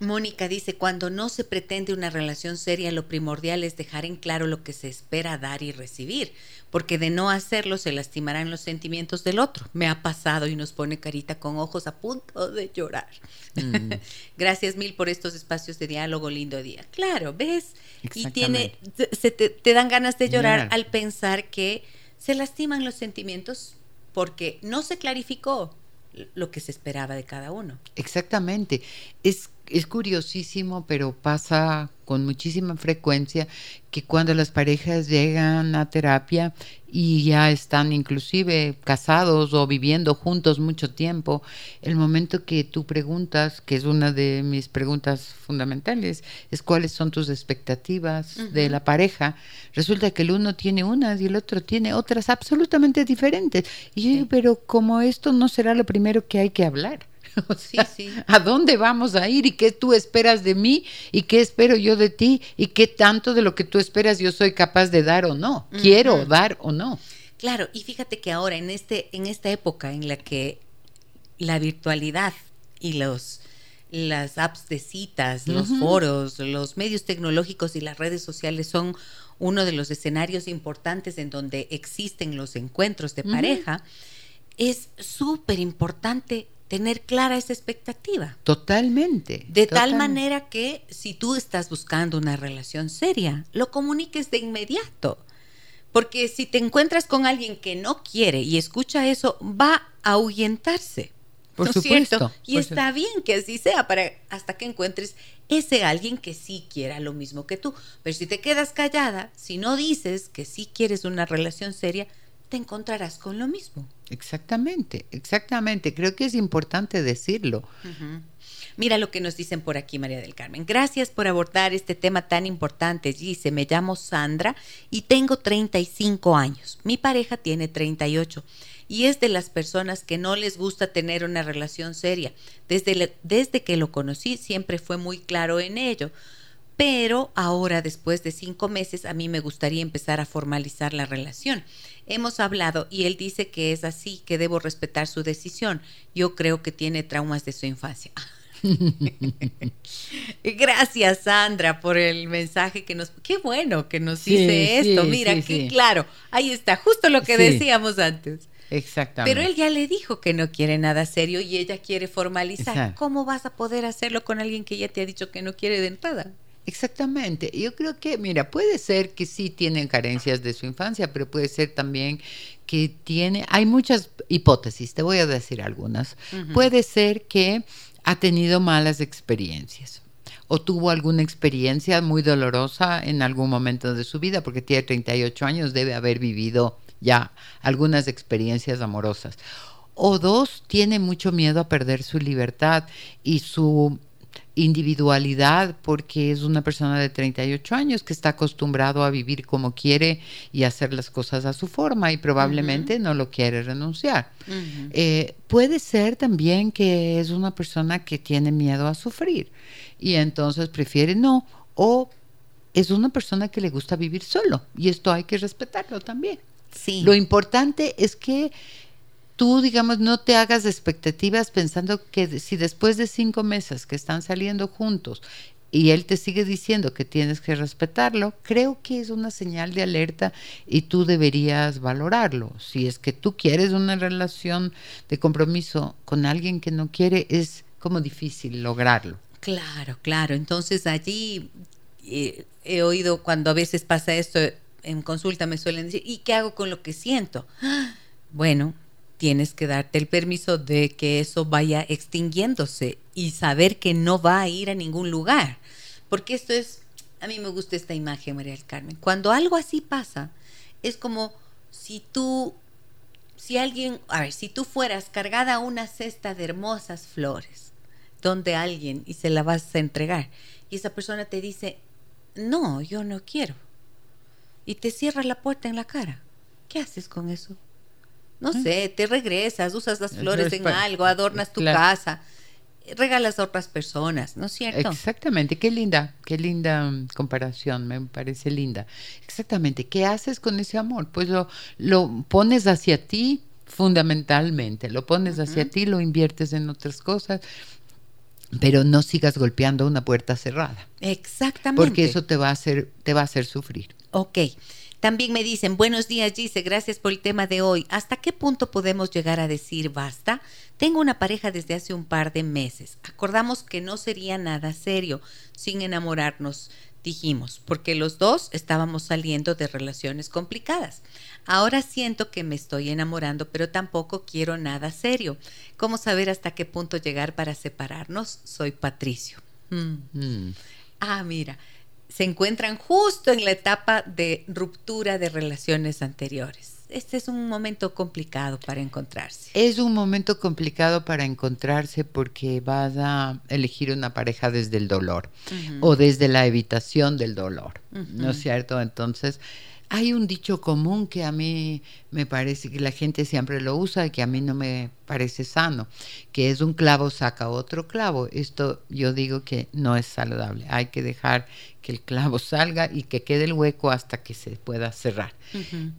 S1: Mónica dice, cuando no se pretende una relación seria, lo primordial es dejar en claro lo que se espera dar y recibir, porque de no hacerlo se lastimarán los sentimientos del otro. Me ha pasado y nos pone carita con ojos a punto de llorar. Mm. Gracias mil por estos espacios de diálogo, lindo día. Claro, ¿ves? Y tiene, se te, dan ganas de llorar al pensar que se lastiman los sentimientos porque no se clarificó lo que se esperaba de cada uno.
S3: Exactamente. Es es curiosísimo, pero pasa con muchísima frecuencia que cuando las parejas llegan a terapia y ya están inclusive casados o viviendo juntos mucho tiempo, el momento que tú preguntas, que es una de mis preguntas fundamentales, es cuáles son tus expectativas de la pareja, resulta que el uno tiene unas y el otro tiene otras absolutamente diferentes. Y yo, pero como esto no será lo primero que hay que hablar. sí, sí. ¿A dónde vamos a ir y qué tú esperas de mí y qué espero yo de ti y qué tanto de lo que tú esperas yo soy capaz de dar o no? Quiero dar o no.
S1: Claro, y fíjate que ahora en este en esta época en la que la virtualidad y los las apps de citas, los foros, los medios tecnológicos y las redes sociales son uno de los escenarios importantes en donde existen los encuentros de pareja, es súper importante tener clara esa expectativa.
S3: Totalmente.
S1: De tal manera que si tú estás buscando una relación seria, lo comuniques de inmediato. Porque si te encuentras con alguien que no quiere y escucha eso, va a ahuyentarse. Por supuesto. Y está bien que así sea para hasta que encuentres ese alguien que sí quiera lo mismo que tú. Pero si te quedas callada, si no dices que sí quieres una relación seria, te encontrarás con lo mismo.
S3: Exactamente, exactamente. Creo que es importante decirlo.
S1: Mira lo que nos dicen por aquí, María del Carmen. Gracias por abordar este tema tan importante. Dice, me llamo Sandra y tengo 35 años. Mi pareja tiene 38 y es de las personas que no les gusta tener una relación seria. Desde, desde que lo conocí siempre fue muy claro en ello. pero ahora después de cinco meses a mí me gustaría empezar a formalizar la relación. Hemos hablado y él dice que es así, que debo respetar su decisión. Yo creo que tiene traumas de su infancia. Gracias, Sandra, por el mensaje que nos... Qué bueno que nos dice esto. Mira, qué claro. Ahí está, justo lo que decíamos antes.
S3: Exactamente.
S1: Pero él ya le dijo que no quiere nada serio y ella quiere formalizar. ¿Cómo vas a poder hacerlo con alguien que ya te ha dicho que no quiere de entrada?
S3: Exactamente. Yo creo que, mira, puede ser que sí tienen carencias de su infancia, pero puede ser también que tiene, hay muchas hipótesis, te voy a decir algunas. Puede ser que ha tenido malas experiencias o tuvo alguna experiencia muy dolorosa en algún momento de su vida, porque tiene 38 años, debe haber vivido ya algunas experiencias amorosas. O dos, tiene mucho miedo a perder su libertad y su individualidad porque es una persona de 38 años que está acostumbrado a vivir como quiere y hacer las cosas a su forma y probablemente no lo quiere renunciar. Eh, puede ser también que es una persona que tiene miedo a sufrir y entonces prefiere no o es una persona que le gusta vivir solo y esto hay que respetarlo también.
S1: Sí.
S3: Lo importante es que tú, digamos, no te hagas expectativas pensando que si después de cinco meses que están saliendo juntos y él te sigue diciendo que tienes que respetarlo, creo que es una señal de alerta y tú deberías valorarlo. Si es que tú quieres una relación de compromiso con alguien que no quiere, es como difícil lograrlo.
S1: Claro, claro. Entonces allí eh, he oído cuando a veces pasa esto en consulta me suelen decir, ¿y qué hago con lo que siento? Bueno, tienes que darte el permiso de que eso vaya extinguiéndose y saber que no va a ir a ningún lugar. Porque esto es, a mí me gusta esta imagen, María del Carmen. Cuando algo así pasa, es como si tú, si alguien, a ver, si tú fueras cargada una cesta de hermosas flores, donde alguien y se la vas a entregar, y esa persona te dice, no, yo no quiero, y te cierra la puerta en la cara, ¿qué haces con eso? No sé, te regresas, usas las flores en algo, adornas tu casa, regalas a otras personas, ¿no es cierto?
S3: Exactamente, qué linda, qué linda mm, comparación, me parece linda. Exactamente, ¿qué haces con ese amor? Pues lo, lo pones hacia ti fundamentalmente, lo pones hacia ti, lo inviertes en otras cosas, pero no sigas golpeando una puerta cerrada.
S1: Exactamente.
S3: Porque eso te va a hacer, te va a hacer sufrir.
S1: Ok. También me dicen, buenos días Gise, gracias por el tema de hoy. ¿Hasta qué punto podemos llegar a decir basta? Tengo una pareja desde hace un par de meses. Acordamos que no sería nada serio sin enamorarnos, dijimos, porque los dos estábamos saliendo de relaciones complicadas. Ahora siento que me estoy enamorando, pero tampoco quiero nada serio. ¿Cómo saber hasta qué punto llegar para separarnos? Soy Patricio. Mm. Mm. Ah, mira se encuentran justo en la etapa de ruptura de relaciones anteriores. Este es un momento complicado para encontrarse.
S3: Es un momento complicado para encontrarse porque vas a elegir una pareja desde el dolor o desde la evitación del dolor, ¿no es cierto? Entonces, hay un dicho común que a mí me parece que la gente siempre lo usa y que a mí no me parece sano, que es un clavo saca otro clavo. Esto yo digo que no es saludable. Hay que dejar que el clavo salga y que quede el hueco hasta que se pueda cerrar.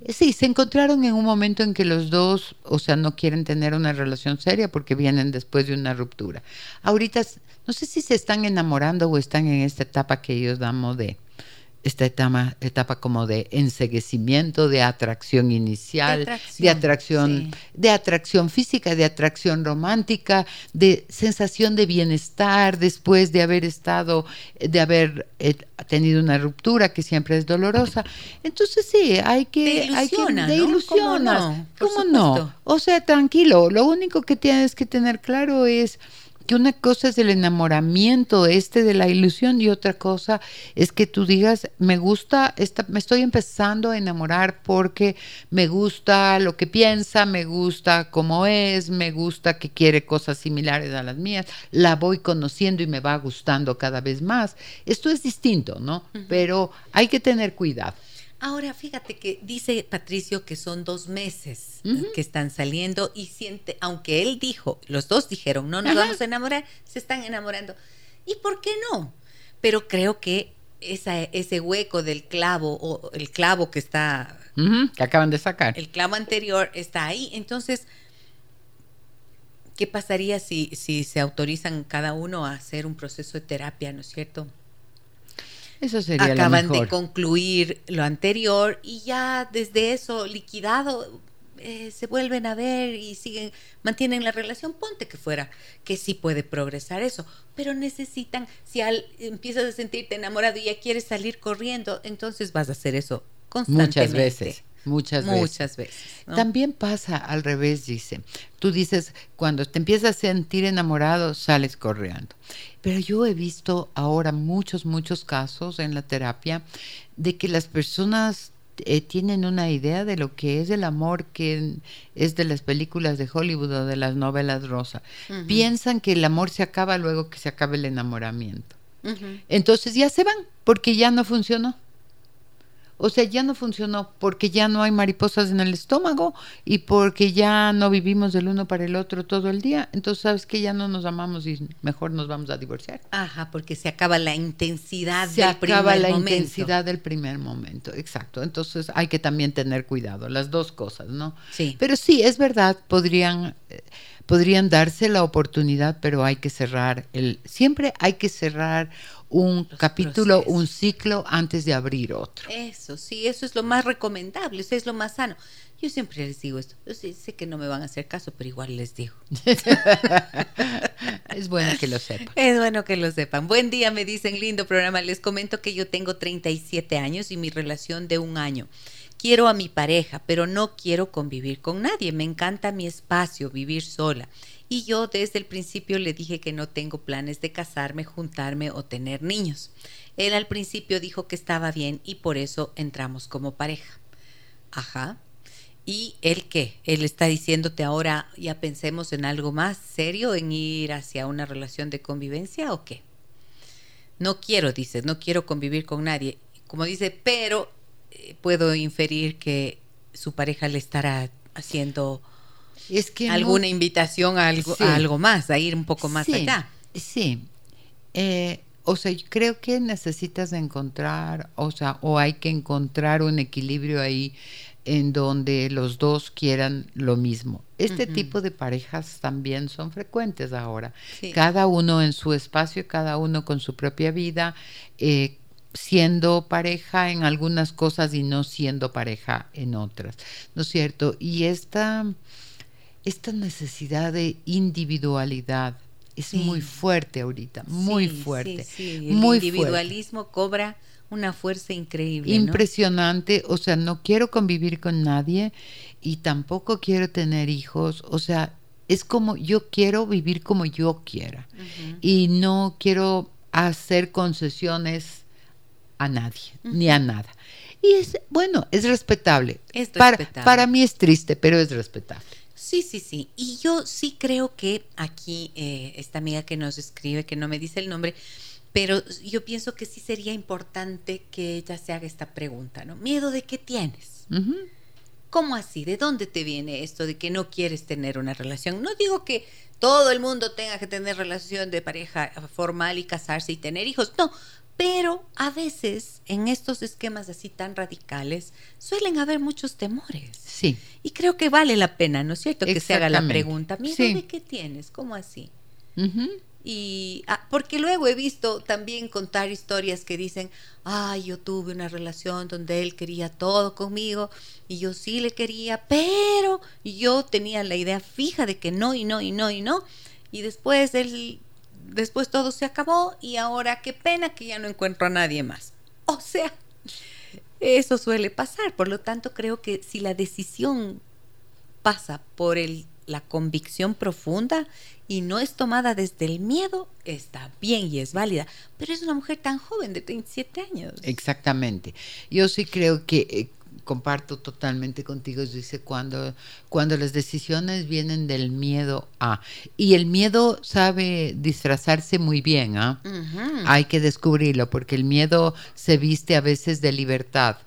S3: Sí, se encontraron en un momento en que los dos, o sea, no quieren tener una relación seria porque vienen después de una ruptura. Ahorita, no sé si se están enamorando o están en esta etapa que ellos damos de esta etapa, etapa como de enseguecimiento, de atracción inicial, de atracción, de atracción, física, de atracción romántica, de sensación de bienestar después de haber estado, de haber eh, tenido una ruptura que siempre es dolorosa. Entonces sí, hay que, hay que,
S1: de
S3: ilusiona. ¿Cómo no? O sea, tranquilo. Lo único que tienes que tener claro es que una cosa es el enamoramiento este de la ilusión y otra cosa es que tú digas, me gusta, esta, me estoy empezando a enamorar porque me gusta lo que piensa, me gusta cómo es, me gusta que quiere cosas similares a las mías, la voy conociendo y me va gustando cada vez más. Esto es distinto, ¿no? Pero hay que tener cuidado.
S1: Ahora, fíjate que dice Patricio que son dos meses que están saliendo y siente, aunque él dijo, los dos dijeron, no nos vamos a enamorar, se están enamorando. ¿Y por qué no? Pero creo que esa, ese hueco del clavo o el clavo que está...
S3: Que acaban de sacar.
S1: El clavo anterior está ahí. Entonces, ¿qué pasaría si, si se autorizan cada uno a hacer un proceso de terapia, ¿no es cierto?
S3: Eso sería
S1: Acaban
S3: lo mejor.
S1: de concluir lo anterior y ya desde eso liquidado eh, se vuelven a ver y siguen, mantienen la relación, ponte que fuera, que sí puede progresar eso, pero necesitan, si al, empiezas a sentirte enamorado y ya quieres salir corriendo, entonces vas a hacer eso constantemente.
S3: Muchas veces. Muchas veces.
S1: Muchas veces. ¿no?
S3: También pasa al revés, dice. Tú dices, cuando te empiezas a sentir enamorado, sales corriendo. Pero yo he visto ahora muchos, muchos casos en la terapia de que las personas eh, tienen una idea de lo que es el amor que es de las películas de Hollywood o de las novelas rosa. Piensan que el amor se acaba luego que se acabe el enamoramiento. Entonces ya se van porque ya no funcionó. O sea, ya no funcionó porque ya no hay mariposas en el estómago y porque ya no vivimos del uno para el otro todo el día. Entonces, ¿sabes que Ya no nos amamos y mejor nos vamos a divorciar.
S1: Ajá, porque se acaba la intensidad
S3: Se
S1: del
S3: acaba
S1: primer
S3: la
S1: momento.
S3: intensidad del primer momento, exacto. Entonces hay que también tener cuidado, las dos cosas, ¿no?
S1: Sí.
S3: Pero sí, es verdad, podrían, eh, podrían darse la oportunidad, pero hay que cerrar el, siempre hay que cerrar un
S1: Los
S3: capítulo,
S1: procesos.
S3: un ciclo antes de abrir otro.
S1: Eso, sí, eso es lo más recomendable, eso es lo más sano. Yo siempre les digo esto, yo sé que no me van a hacer caso, pero igual les digo.
S3: es bueno que lo sepan.
S1: Es bueno que lo sepan. Buen día, me dicen, lindo programa. Les comento que yo tengo 37 años y mi relación de un año. Quiero a mi pareja, pero no quiero convivir con nadie. Me encanta mi espacio, vivir sola. Y yo desde el principio le dije que no tengo planes de casarme, juntarme o tener niños. Él al principio dijo que estaba bien y por eso entramos como pareja. Ajá. ¿Y él qué? Él está diciéndote ahora ya pensemos en algo más serio, en ir hacia una relación de convivencia o qué? No quiero, dices, no quiero convivir con nadie. Como dice, pero puedo inferir que su pareja le estará haciendo
S3: Es que
S1: alguna invitación a algo,
S3: Sí.
S1: a algo más, a ir un poco más
S3: sí,
S1: allá.
S3: Sí. Eh, o sea, yo creo que necesitas encontrar, o sea, o hay que encontrar un equilibrio ahí en donde los dos quieran lo mismo. Este tipo de parejas también son frecuentes ahora.
S1: Sí.
S3: Cada uno en su espacio, cada uno con su propia vida, eh, siendo pareja en algunas cosas y no siendo pareja en otras, ¿no es cierto? Y esta, esta necesidad de individualidad es
S1: Sí.
S3: muy fuerte ahorita, muy
S1: Sí,
S3: fuerte.
S1: sí, sí. El
S3: muy fuerte.
S1: individualismo cobra una fuerza increíble. ¿no?
S3: Impresionante, o sea, no quiero convivir con nadie y tampoco quiero tener hijos, o sea, es como yo quiero vivir como yo quiera y no quiero hacer concesiones a nadie, ni a nada. Y es, bueno, es respetable.
S1: Es
S3: Para,
S1: respetable.
S3: para mí es triste, pero es respetable.
S1: Sí, sí, sí. Y yo sí creo que aquí eh, esta amiga que nos escribe, que no me dice el nombre, pero yo pienso que sí sería importante que ella se haga esta pregunta, ¿no? ¿Miedo de qué tienes? ¿Cómo así? ¿De dónde te viene esto de que no quieres tener una relación? No digo que todo el mundo tenga que tener relación de pareja formal y casarse y tener hijos, no, pero a veces en estos esquemas así tan radicales suelen haber muchos temores.
S3: Sí,
S1: Y creo que vale la pena, ¿no es cierto? Que se haga la pregunta, ¿miedo
S3: Sí.
S1: de qué tienes? ¿Cómo así? Y ah, porque luego he visto también contar historias que dicen, ay, yo tuve una relación donde él quería todo conmigo y yo sí le quería, pero yo tenía la idea fija de que no y no y no y no y después él, después todo se acabó y ahora qué pena que ya no encuentro a nadie más. O sea, eso suele pasar, por lo tanto creo que si la decisión pasa por el, la convicción profunda y no es tomada desde el miedo, está bien y es válida. Pero es una mujer tan joven, de 37 años.
S3: Exactamente. Yo sí creo que eh, comparto totalmente contigo, dice, cuando, cuando las decisiones vienen del miedo a... Y el miedo sabe disfrazarse muy bien, ¿ah? Hay que descubrirlo, porque el miedo se viste a veces de libertad.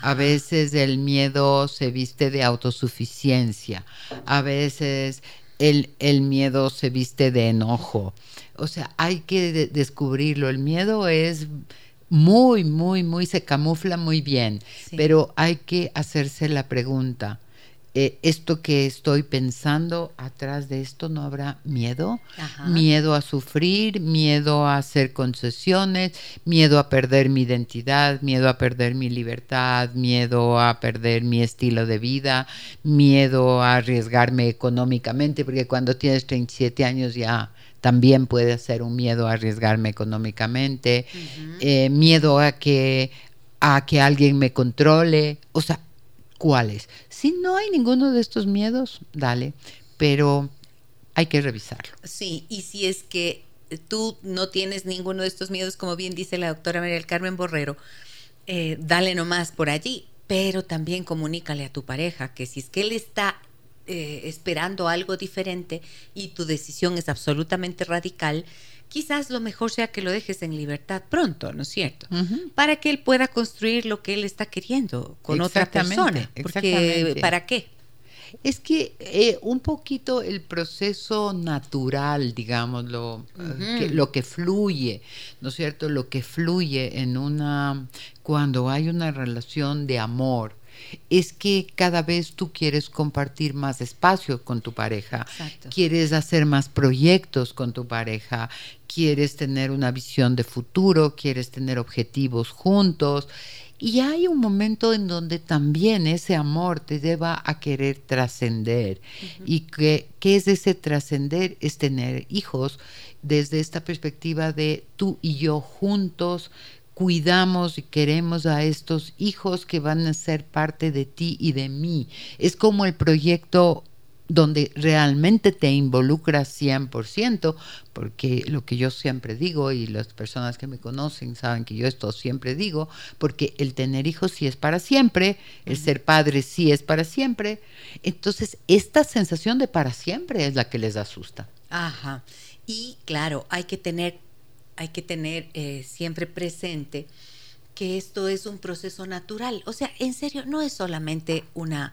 S3: A veces el miedo se viste de autosuficiencia. A veces el, el miedo se viste de enojo. O sea, hay que de- descubrirlo. El miedo es muy, muy, muy, se camufla muy bien, pero hay que hacerse la pregunta, eh, esto que estoy pensando, atrás de esto no habrá miedo, miedo a sufrir, miedo a hacer concesiones, miedo a perder mi identidad, miedo a perder mi libertad, miedo a perder mi estilo de vida, miedo a arriesgarme económicamente, porque cuando tienes 37 años ya también puede ser un miedo a arriesgarme económicamente, eh, miedo a que a que alguien me controle, o sea, ¿cuáles? Si no hay ninguno de estos miedos, dale, pero hay que revisarlo.
S1: Sí, y si es que tú no tienes ninguno de estos miedos, como bien dice la doctora María del Carmen Borrero, eh, dale nomás por allí, pero también comunícale a tu pareja que si es que él está eh, esperando algo diferente y tu decisión es absolutamente radical, quizás lo mejor sea que lo dejes en libertad pronto, ¿no es cierto? Para que él pueda construir lo que él está queriendo con otra persona. Porque, ¿para qué?
S3: Es que eh, un poquito el proceso natural, digamos, lo, que, lo que fluye, ¿no es cierto? Lo que fluye en una, cuando hay una relación de amor, es que cada vez tú quieres compartir más espacio con tu pareja, quieres hacer más proyectos con tu pareja, quieres tener una visión de futuro, quieres tener objetivos juntos. Y hay un momento en donde también ese amor te lleva a querer trascender. Y que, ¿qué es ese trascender? Es tener hijos desde esta perspectiva de tú y yo juntos cuidamos y queremos a estos hijos que van a ser parte de ti y de mí. Es como el proyecto donde realmente te involucras 100%, porque lo que yo siempre digo y las personas que me conocen saben que yo esto siempre digo, porque el tener hijos sí es para siempre, el ser padre sí es para siempre, entonces esta sensación de para siempre es la que les asusta.
S1: Ajá. Y claro, hay que tener hay que tener eh, siempre presente que esto es un proceso natural. O sea, en serio, no es solamente una,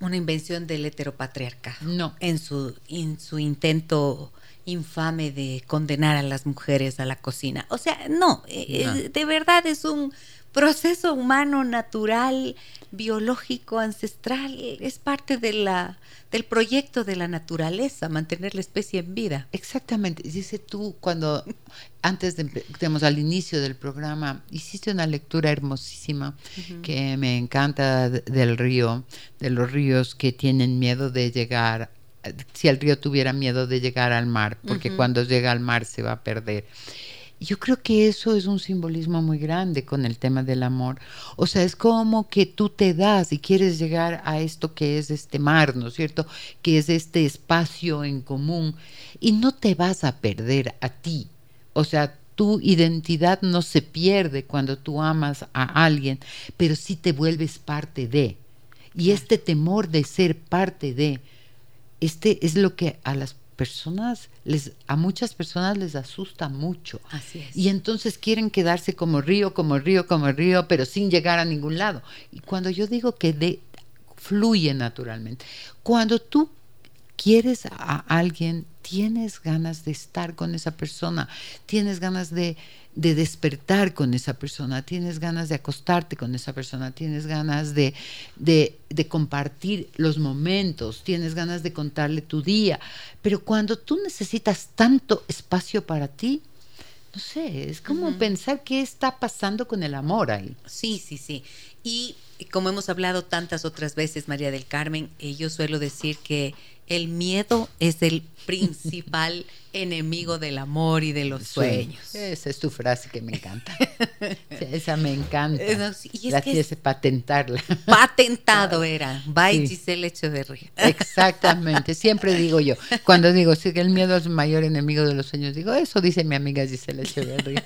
S1: una invención del heteropatriarca.
S3: No.
S1: En su, en su intento infame de condenar a las mujeres a la cocina. O sea, no, eh, eh, de verdad es un proceso humano natural, biológico, ancestral, es parte de la del proyecto de la naturaleza, mantener la especie en vida.
S3: Exactamente. Dice tú cuando, antes de, digamos, al inicio del programa, hiciste una lectura hermosísima que me encanta del río, de los ríos que tienen miedo de llegar, si el río tuviera miedo de llegar al mar, porque cuando llega al mar se va a perder. Yo creo que eso es un simbolismo muy grande con el tema del amor. O sea, es como que tú te das y quieres llegar a esto que es este mar, ¿no es cierto? Que es este espacio en común y no te vas a perder a ti. O sea, tu identidad no se pierde cuando tú amas a alguien, pero sí te vuelves parte de. Y este temor de ser parte de, este es lo que a las personas, les, a muchas personas les asusta mucho.
S1: Así es.
S3: Y entonces quieren quedarse como río, como río, como río, pero sin llegar a ningún lado. Y cuando yo digo que de, fluye naturalmente, cuando tú quieres a alguien, tienes ganas de estar con esa persona, tienes ganas de, de despertar con esa persona, tienes ganas de acostarte con esa persona, tienes ganas de, de, compartir los momentos, tienes ganas de contarle tu día. Pero cuando tú necesitas tanto espacio para ti, no sé, es como pensar qué está pasando con el amor ahí.
S1: Sí, sí, sí. Y como hemos hablado tantas otras veces, María del Carmen, eh, yo suelo decir que el miedo es el principal enemigo del amor y de los sueños.
S3: Esa es tu frase que me encanta. Esa me encanta. y la que patentarla.
S1: Patentado era. By Giselle Echeverría.
S3: Exactamente. Siempre digo yo, cuando digo si el miedo es el mayor enemigo de los sueños, digo, eso dice mi amiga Giselle Echeverría.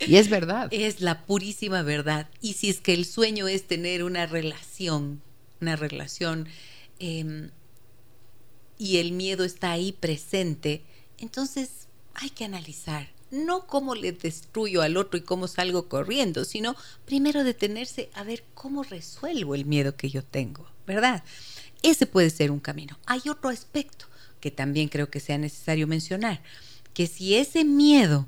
S3: Y es verdad.
S1: Es la purísima verdad. Y si es que el sueño es tener una relación, una relación em, y el miedo está ahí presente, entonces hay que analizar no cómo le destruyo al otro y cómo salgo corriendo, sino primero detenerse a ver cómo resuelvo el miedo que yo tengo, ¿verdad? Ese puede ser un camino. Hay otro aspecto que también creo que sea necesario mencionar, que si ese miedo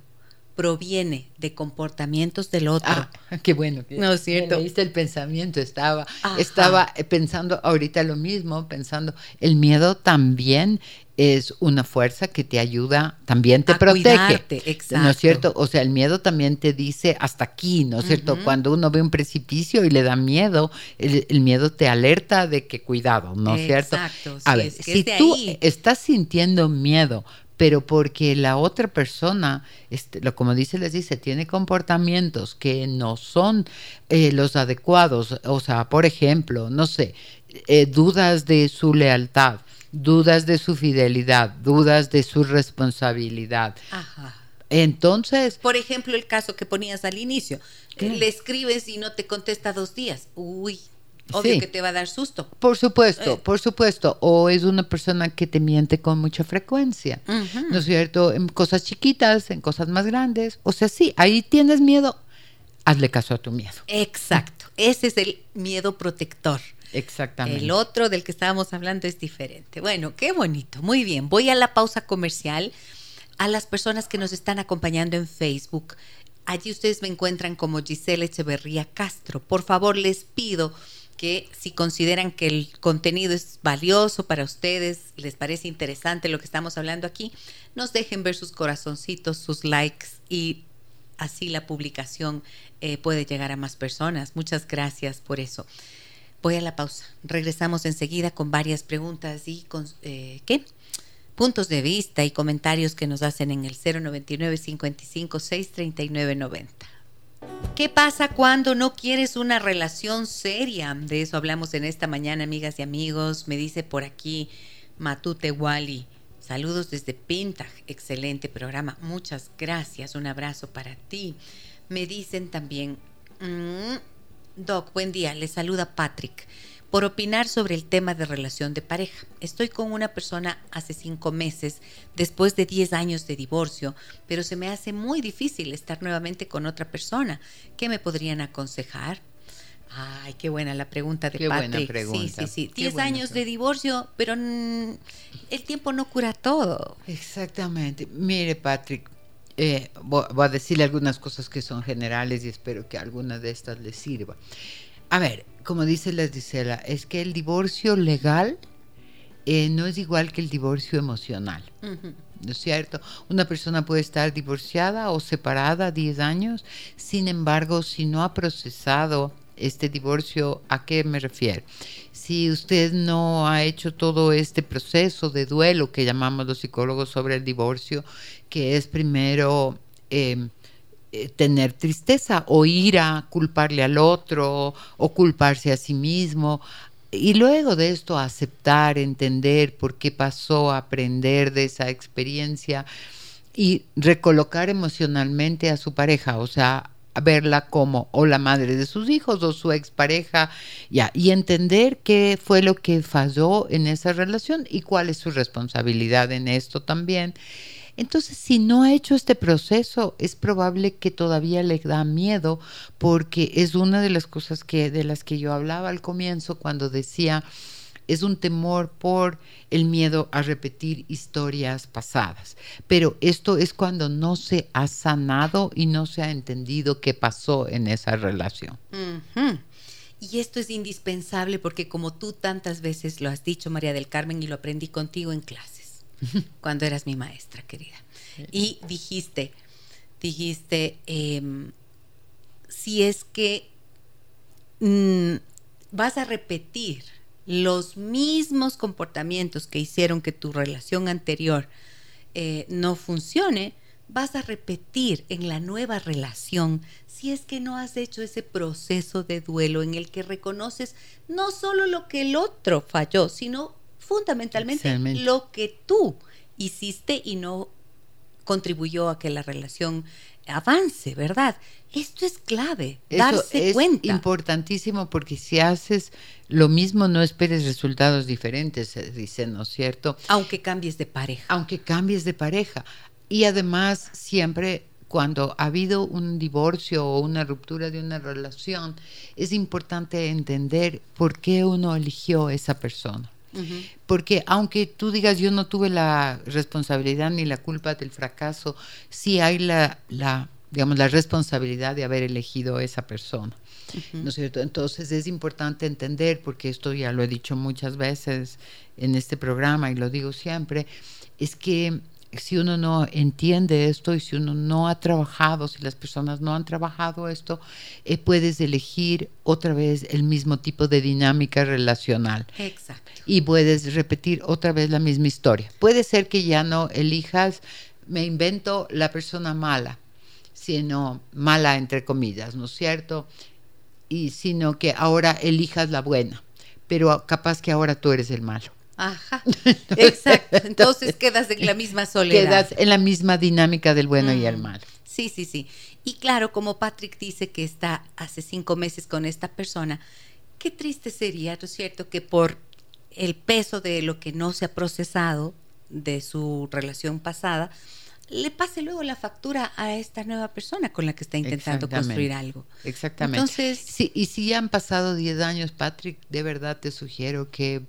S1: proviene de comportamientos del otro.
S3: Ah, qué bueno.
S1: no es cierto.
S3: Me el pensamiento, estaba, estaba pensando ahorita lo mismo, pensando, el miedo también es una fuerza que te ayuda, también te protege. exacto. ¿No es cierto? O sea, el miedo también te dice hasta aquí, ¿no es cierto? Cuando uno ve un precipicio y le da miedo, el, miedo te alerta de que cuidado, ¿no es cierto?
S1: Exacto.
S3: A ver, si tú estás sintiendo miedo, pero porque la otra persona, este, lo, como dice les dice, tiene comportamientos que no son eh, los adecuados, o sea, por ejemplo, no sé, eh, dudas de su lealtad dudas de su fidelidad, dudas de su responsabilidad. Ajá. Entonces...
S1: Por ejemplo, el caso que ponías al inicio. Le escribes y no te contesta dos días. Uy, obvio que te va a dar susto.
S3: Por supuesto, eh. por supuesto. O es una persona que te miente con mucha frecuencia, ¿no es cierto? En cosas chiquitas, en cosas más grandes. O sea, sí, ahí tienes miedo, hazle caso a tu miedo.
S1: Exacto. Ese es el miedo protector.
S3: Exactamente.
S1: El otro del que estábamos hablando es diferente. Bueno, qué bonito. Muy bien. Voy a la pausa comercial. A las personas que nos están acompañando en Facebook, allí ustedes me encuentran como Giselle Echeverría Castro. Por favor, les pido que si consideran que el contenido es valioso para ustedes, les parece interesante lo que estamos hablando aquí, nos dejen ver sus corazoncitos, sus likes y así la publicación eh, puede llegar a más personas. Muchas gracias por eso. Voy a la pausa. Regresamos enseguida con varias preguntas y con, eh, ¿qué? puntos de vista y comentarios que nos hacen en el 099 55 639 90. ¿Qué pasa cuando no quieres una relación seria? De eso hablamos en esta mañana, amigas y amigos. Me dice por aquí Matute Wally. Saludos desde Pintag. Excelente programa. Muchas gracias. Un abrazo para ti. Me dicen también. Mm, Doc, buen día. Le saluda Patrick. Por opinar sobre el tema de relación de pareja. Estoy con una persona hace cinco meses, después de diez años de divorcio, pero se me hace muy difícil estar nuevamente con otra persona. ¿Qué me podrían aconsejar? Ay, qué buena la pregunta de
S3: qué
S1: Patrick.
S3: Buena pregunta.
S1: Sí, sí, sí. Diez años de divorcio, pero el tiempo no cura todo.
S3: Exactamente. Mire, Patrick, eh, voy, a decirle algunas cosas que son generales y espero que alguna de estas les sirva. A ver, como dice la Gisela, es que el divorcio legal eh, no es igual que el divorcio emocional. ¿No es cierto? Una persona puede estar divorciada o separada 10 años, sin embargo, si no ha procesado este divorcio, ¿a qué me refiero? Si usted no ha hecho todo este proceso de duelo que llamamos los psicólogos sobre el divorcio, que es primero em, eh, tener tristeza o ir a culparle al otro o culparse a sí mismo. Y luego de esto aceptar, entender por qué pasó, aprender de esa experiencia y recolocar emocionalmente a su pareja, o sea, verla como o la madre de sus hijos o su expareja, ya, y entender qué fue lo que falló en esa relación y cuál es su responsabilidad en esto también. Entonces, si no ha hecho este proceso, es probable que todavía le da miedo, porque es una de las cosas que de las que yo hablaba al comienzo cuando decía es un temor por el miedo a repetir historias pasadas. Pero esto es cuando no se ha sanado y no se ha entendido qué pasó en esa relación.
S1: Y esto es indispensable porque como tú tantas veces lo has dicho, María del Carmen, y lo aprendí contigo en clases, cuando eras mi maestra, querida. Y dijiste, dijiste, em, si es que mm, vas a repetir los mismos comportamientos que hicieron que tu relación anterior eh, no funcione, vas a repetir en la nueva relación si es que no has hecho ese proceso de duelo en el que reconoces no solo lo que el otro falló, sino fundamentalmente lo que tú hiciste y no contribuyó a que la relación avance, ¿verdad? Esto es clave, darse
S3: es
S1: cuenta.
S3: Importantísimo porque si haces lo mismo no esperes resultados diferentes, se dice, ¿no es cierto?
S1: Aunque cambies de pareja.
S3: Aunque cambies de pareja. Y además siempre cuando ha habido un divorcio o una ruptura de una relación, es importante entender por qué uno eligió esa persona. Porque aunque tú digas yo no tuve la responsabilidad ni la culpa del fracaso, sí hay la, la digamos, la responsabilidad de haber elegido a esa persona. ¿No es cierto? Entonces es importante entender, porque esto ya lo he dicho muchas veces en este programa y lo digo siempre, es que si uno no entiende esto y si uno no ha trabajado, si las personas no han trabajado esto, eh, puedes elegir otra vez el mismo tipo de dinámica relacional.
S1: Exacto.
S3: Y puedes repetir otra vez la misma historia. Puede ser que ya no elijas, me invento la persona mala, sino mala entre comillas, ¿no es cierto? Y sino que ahora elijas la buena, pero capaz que ahora tú eres el malo.
S1: Ajá, exacto. Entonces quedas en la misma soledad.
S3: Quedas en la misma dinámica del bueno y el malo.
S1: Sí, sí, sí. Y claro, como Patrick dice que está hace cinco meses con esta persona, qué triste sería, ¿no es cierto?, que por el peso de lo que no se ha procesado de su relación pasada, le pase luego la factura a esta nueva persona con la que está intentando construir algo.
S3: Exactamente. Entonces, sí, y si ya han pasado 10 años, Patrick, de verdad te sugiero que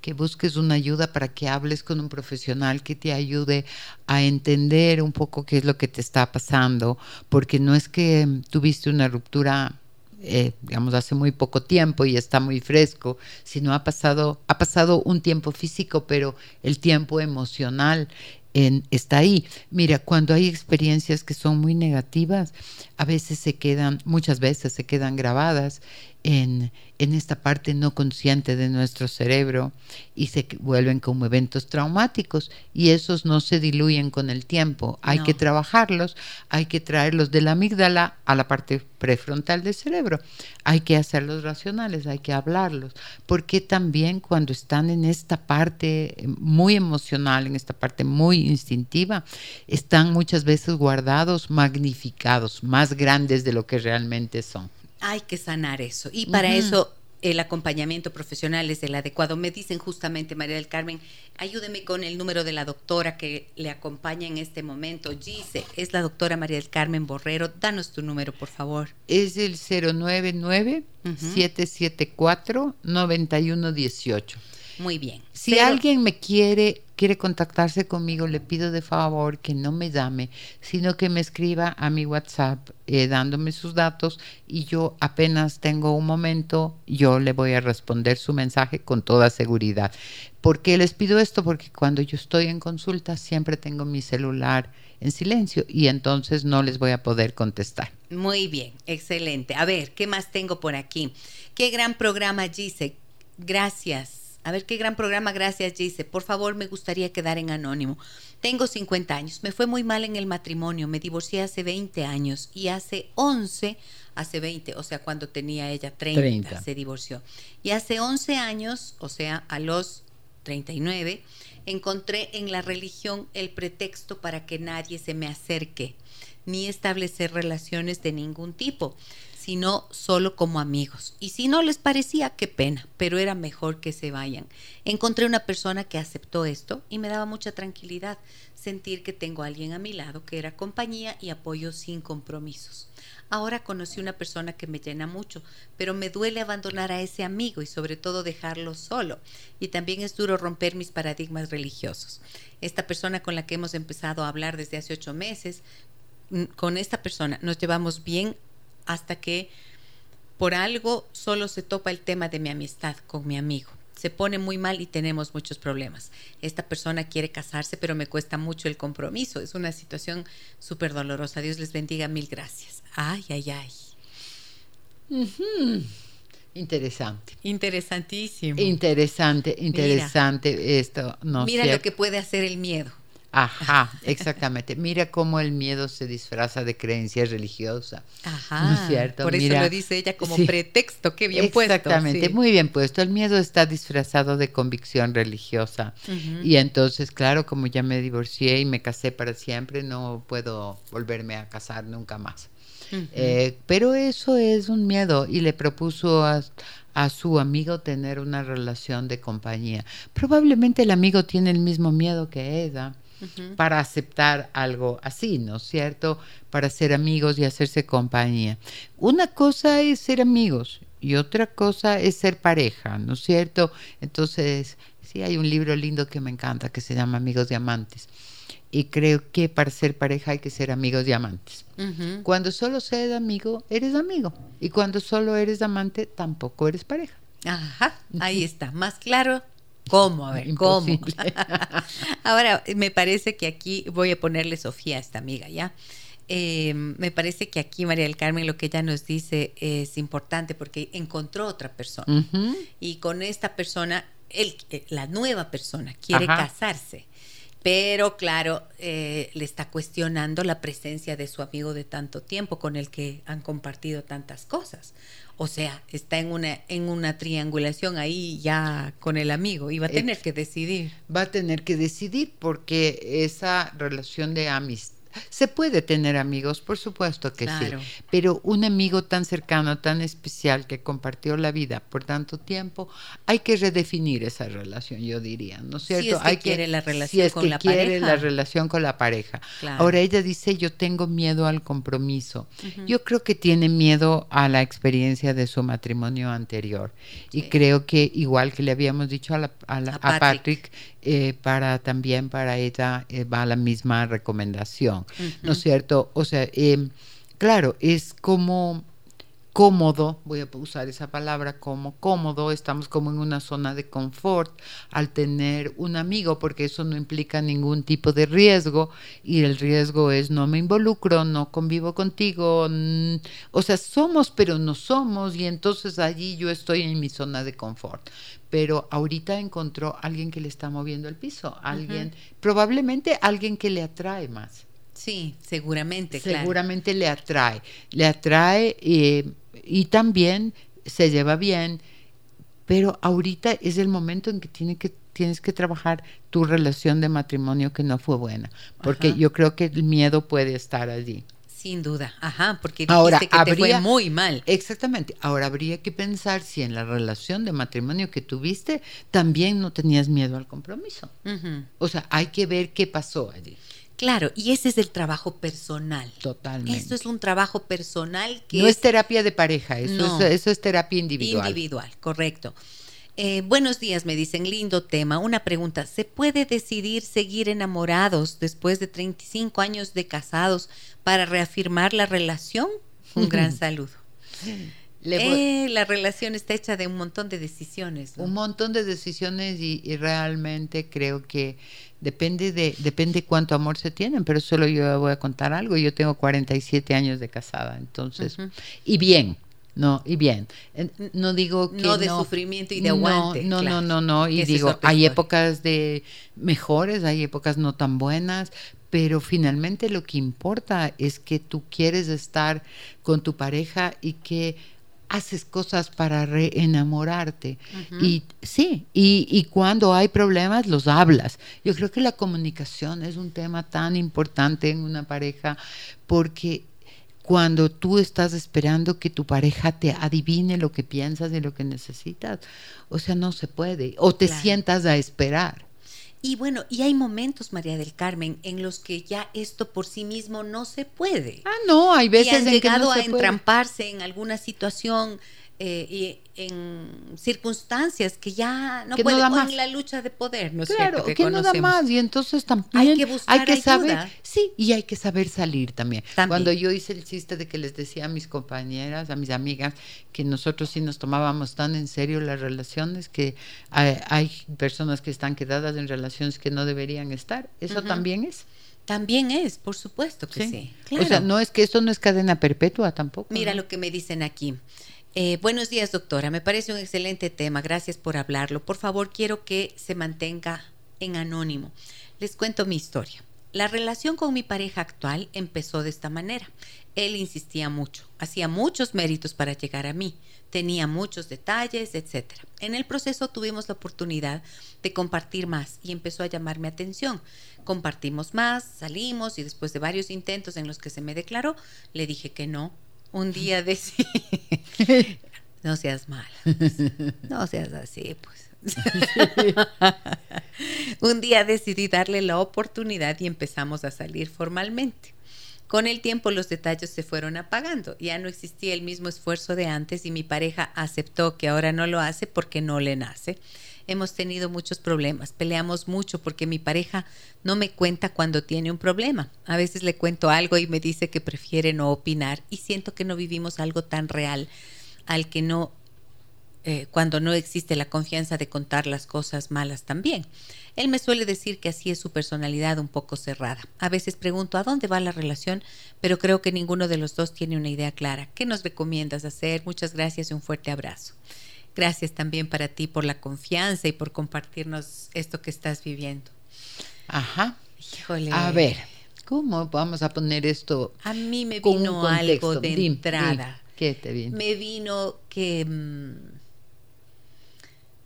S3: que busques una ayuda para que hables con un profesional que te ayude a entender un poco qué es lo que te está pasando, porque no es que tuviste una ruptura eh, digamos, hace muy poco tiempo y está muy fresco, sino ha pasado, ha pasado un tiempo físico, pero el tiempo emocional está ahí. Mira, cuando hay experiencias que son muy negativas, a veces se quedan, muchas veces se quedan grabadas en, en esta parte no consciente de nuestro cerebro y se vuelven como eventos traumáticos y esos no se diluyen con el tiempo. Hay que trabajarlos, hay que traerlos de la amígdala a la parte prefrontal del cerebro. Hay que hacerlos racionales, hay que hablarlos, porque también cuando están en esta parte muy emocional, en esta parte muy instintiva, están muchas veces guardados, magnificados, más grandes de lo que realmente son
S1: hay que sanar eso. Y para eso el acompañamiento profesional es el adecuado. Me dicen justamente, María del Carmen, ayúdeme con el número de la doctora que le acompaña en este momento. Gise, es la doctora María del Carmen Borrero. Danos tu número, por favor.
S3: Es el 099-774-9118.
S1: Muy bien.
S3: Si alguien me quiere quiere contactarse conmigo, le pido de favor que no me llame, sino que me escriba a mi WhatsApp eh, dándome sus datos y yo apenas tengo un momento, yo le voy a responder su mensaje con toda seguridad. ¿Por qué les pido esto? Porque cuando yo estoy en consulta siempre tengo mi celular en silencio y entonces no les voy a poder contestar.
S1: Muy bien, excelente. A ver, ¿qué más tengo por aquí? Qué gran programa, Gise. Gracias. A ver qué gran programa, gracias Gise. Por favor, me gustaría quedar en anónimo. Tengo 50 años, me fue muy mal en el matrimonio, me divorcié hace 20 años y hace 11, hace 20, o sea, cuando tenía ella 30, se divorció. Y hace 11 años, o sea, a los 39, encontré en la religión el pretexto para que nadie se me acerque, ni establecer relaciones de ningún tipo sino solo como amigos. Y si no les parecía, qué pena, pero era mejor que se vayan. Encontré una persona que aceptó esto y me daba mucha tranquilidad sentir que tengo a alguien a mi lado que era compañía y apoyo sin compromisos. Ahora conocí una persona que me llena mucho, pero me duele abandonar a ese amigo y sobre todo dejarlo solo. Y también es duro romper mis paradigmas religiosos. Esta persona con la que hemos empezado a hablar desde hace ocho meses, mm, con esta persona nos llevamos bien hasta que por algo solo se topa el tema de mi amistad con mi amigo. Se pone muy mal y tenemos muchos problemas. Esta persona quiere casarse, pero me cuesta mucho el compromiso. Es una situación súper dolorosa. Dios les bendiga, mil gracias. Ay, ay, ay.
S3: Interesante.
S1: Interesantísimo.
S3: Interesante, interesante esto. No
S1: mira lo que puede hacer el miedo.
S3: Ajá, exactamente. Mira cómo el miedo se disfraza de creencia religiosa.
S1: Ajá. ¿No es cierto? Por eso lo dice ella como pretexto, qué bien
S3: puesto. Exactamente, muy bien puesto. El miedo está disfrazado de convicción religiosa. Y entonces, claro, como ya me divorcié y me casé para siempre, no puedo volverme a casar nunca más. Eh, pero eso es un miedo y le propuso a, a su amigo tener una relación de compañía. Probablemente el amigo tiene el mismo miedo que ella para aceptar algo así, ¿no es cierto? Para ser amigos y hacerse compañía. Una cosa es ser amigos y otra cosa es ser pareja, ¿no es cierto? Entonces, sí, hay un libro lindo que me encanta que se llama Amigos Diamantes. Y creo que para ser pareja hay que ser amigos diamantes. Cuando solo seas amigo, eres amigo. Y cuando solo eres amante, tampoco eres pareja.
S1: Ajá, ahí está. Más claro, ¿Cómo? A ver, ¿cómo? Ahora, me parece que aquí voy a ponerle Sofía a esta amiga, ¿ya? Eh, me parece que aquí María del Carmen lo que ella nos dice es importante porque encontró otra persona y con esta persona, él, eh, la nueva persona quiere casarse, pero claro, eh, le está cuestionando la presencia de su amigo de tanto tiempo con el que han compartido tantas cosas. O sea, está en una, en una triangulación ahí ya con el amigo y va a tener que decidir.
S3: Va a tener que decidir porque esa relación de amistad se puede tener amigos, por supuesto que sí, pero un amigo tan cercano, tan especial que compartió la vida por tanto tiempo, hay que redefinir esa relación, yo diría, ¿no es cierto?
S1: Si es que
S3: hay
S1: quiere la relación
S3: con la quiere la relación con la pareja. Ahora ella dice, yo tengo miedo al compromiso. Yo creo que tiene miedo a la experiencia de su matrimonio anterior. Y creo que igual que le habíamos dicho a, a, Patrick eh, para también para ella eh, va la misma recomendación, ¿no es cierto? O sea, eh, claro, es como cómodo, voy a usar esa palabra como cómodo, estamos como en una zona de confort al tener un amigo, porque eso no implica ningún tipo de riesgo y el riesgo es no me involucro, no convivo contigo, o sea, somos pero no somos y entonces allí yo estoy en mi zona de confort pero ahorita encontró alguien que le está moviendo el piso, alguien, probablemente alguien que le atrae más.
S1: Sí, seguramente.
S3: Seguramente le atrae, le atrae eh, y también se lleva bien, pero ahorita es el momento en que, tiene que tienes que trabajar tu relación de matrimonio que no fue buena, porque yo creo que el miedo puede estar allí.
S1: Sin duda, ajá, porque dijiste Ahora, que te fue muy mal.
S3: Exactamente. Ahora habría que pensar si en la relación de matrimonio que tuviste también no tenías miedo al compromiso. O sea, hay que ver qué pasó allí.
S1: Claro, y ese es el trabajo personal.
S3: Totalmente.
S1: Esto es un trabajo personal que...
S3: No es, terapia de pareja, eso, es, eso es terapia individual.
S1: Individual, correcto. Eh, buenos días, me dicen, lindo tema. Una pregunta, ¿se puede decidir seguir enamorados después de 35 años de casados para reafirmar la relación? Un gran saludo. Eh, la relación está hecha de un montón de decisiones.
S3: Un montón de decisiones y, realmente creo que depende de depende cuánto amor se tienen, pero solo yo voy a contar algo. Yo tengo 47 años de casada, entonces, y bien, no, y bien. No digo que.
S1: No de sufrimiento y de aguante.
S3: No, no, no, no, Y digo, hay épocas de mejores, hay épocas no tan buenas, pero finalmente lo que importa es que tú quieres estar con tu pareja y que haces cosas para reenamorarte. Y sí, y, y, cuando hay problemas los hablas. Yo creo que la comunicación es un tema tan importante en una pareja porque cuando tú estás esperando que tu pareja te adivine lo que piensas y lo que necesitas. O sea, no se puede. O te sientas a esperar.
S1: Y bueno, y hay momentos, María del Carmen, en los que ya esto por sí mismo no se puede.
S3: Ah, no, hay veces
S1: en llegado que no a entramparse en alguna situación eh, y en circunstancias que ya no puede más. en la lucha de poder, ¿no es
S3: claro, que, no da más y entonces también hay que buscar hay que saber, sí, y hay que saber salir también. Cuando yo hice el chiste de que les decía a mis compañeras, a mis amigas que nosotros sí nos tomábamos tan en serio las relaciones que hay, personas que están quedadas en relaciones que no deberían estar, eso también es.
S1: También es, por supuesto que sí.
S3: O sea, no es que esto no es cadena perpetua tampoco.
S1: Mira lo que me dicen aquí. Eh, buenos días, doctora. Me parece un excelente tema. Gracias por hablarlo. Por favor, quiero que se mantenga en anónimo. Les cuento mi historia. La relación con mi pareja actual empezó de esta manera. Él insistía mucho, hacía muchos méritos para llegar a mí, tenía muchos detalles, etc. En el proceso tuvimos la oportunidad de compartir más y empezó a llamar mi atención. Compartimos más, salimos y después de varios intentos en los que se me declaró, le dije que no, un día decidí, no seas mala, pues. no seas así, pues. un día decidí darle la oportunidad y empezamos a salir formalmente. Con el tiempo los detalles se fueron apagando, ya no existía el mismo esfuerzo de antes y mi pareja aceptó que ahora no lo hace porque no le nace. Hemos tenido muchos problemas, peleamos mucho porque mi pareja no me cuenta cuando tiene un problema. A veces le cuento algo y me dice que prefiere no opinar y siento que no vivimos algo tan real al que no eh, cuando no existe la confianza de contar las cosas malas también. Él me suele decir que así es su personalidad un poco cerrada. A veces pregunto a dónde va la relación, pero creo que ninguno de los dos tiene una idea clara. ¿Qué nos recomiendas hacer? Muchas gracias y un fuerte abrazo. Gracias también para ti por la confianza y por compartirnos esto que estás viviendo.
S3: Ajá. Híjole. A ver, ¿cómo vamos a poner esto?
S1: A mí me vino algo de entrada.
S3: ¿Qué te vino?
S1: Me vino que... Mm,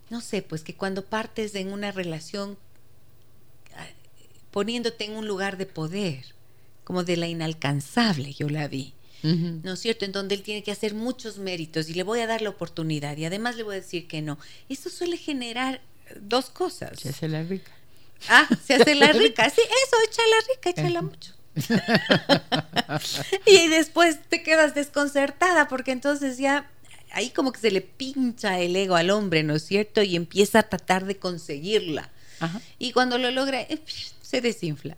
S1: no sé, pues que cuando partes en una relación ah, poniéndote en un lugar de poder, como de la inalcanzable, yo la vi. ¿No es cierto? En donde él tiene que hacer muchos méritos y le voy a dar la oportunidad y además le voy a decir que no. Eso suele generar dos cosas.
S3: Se hace la rica.
S1: Ah, se hace la rica. Sí, eso, échala rica, échala mucho. y después te quedas desconcertada porque entonces ya ahí como que se le pincha el ego al hombre, ¿no es cierto? Y empieza a tratar de conseguirla. Y cuando lo logra, eh, se desinfla.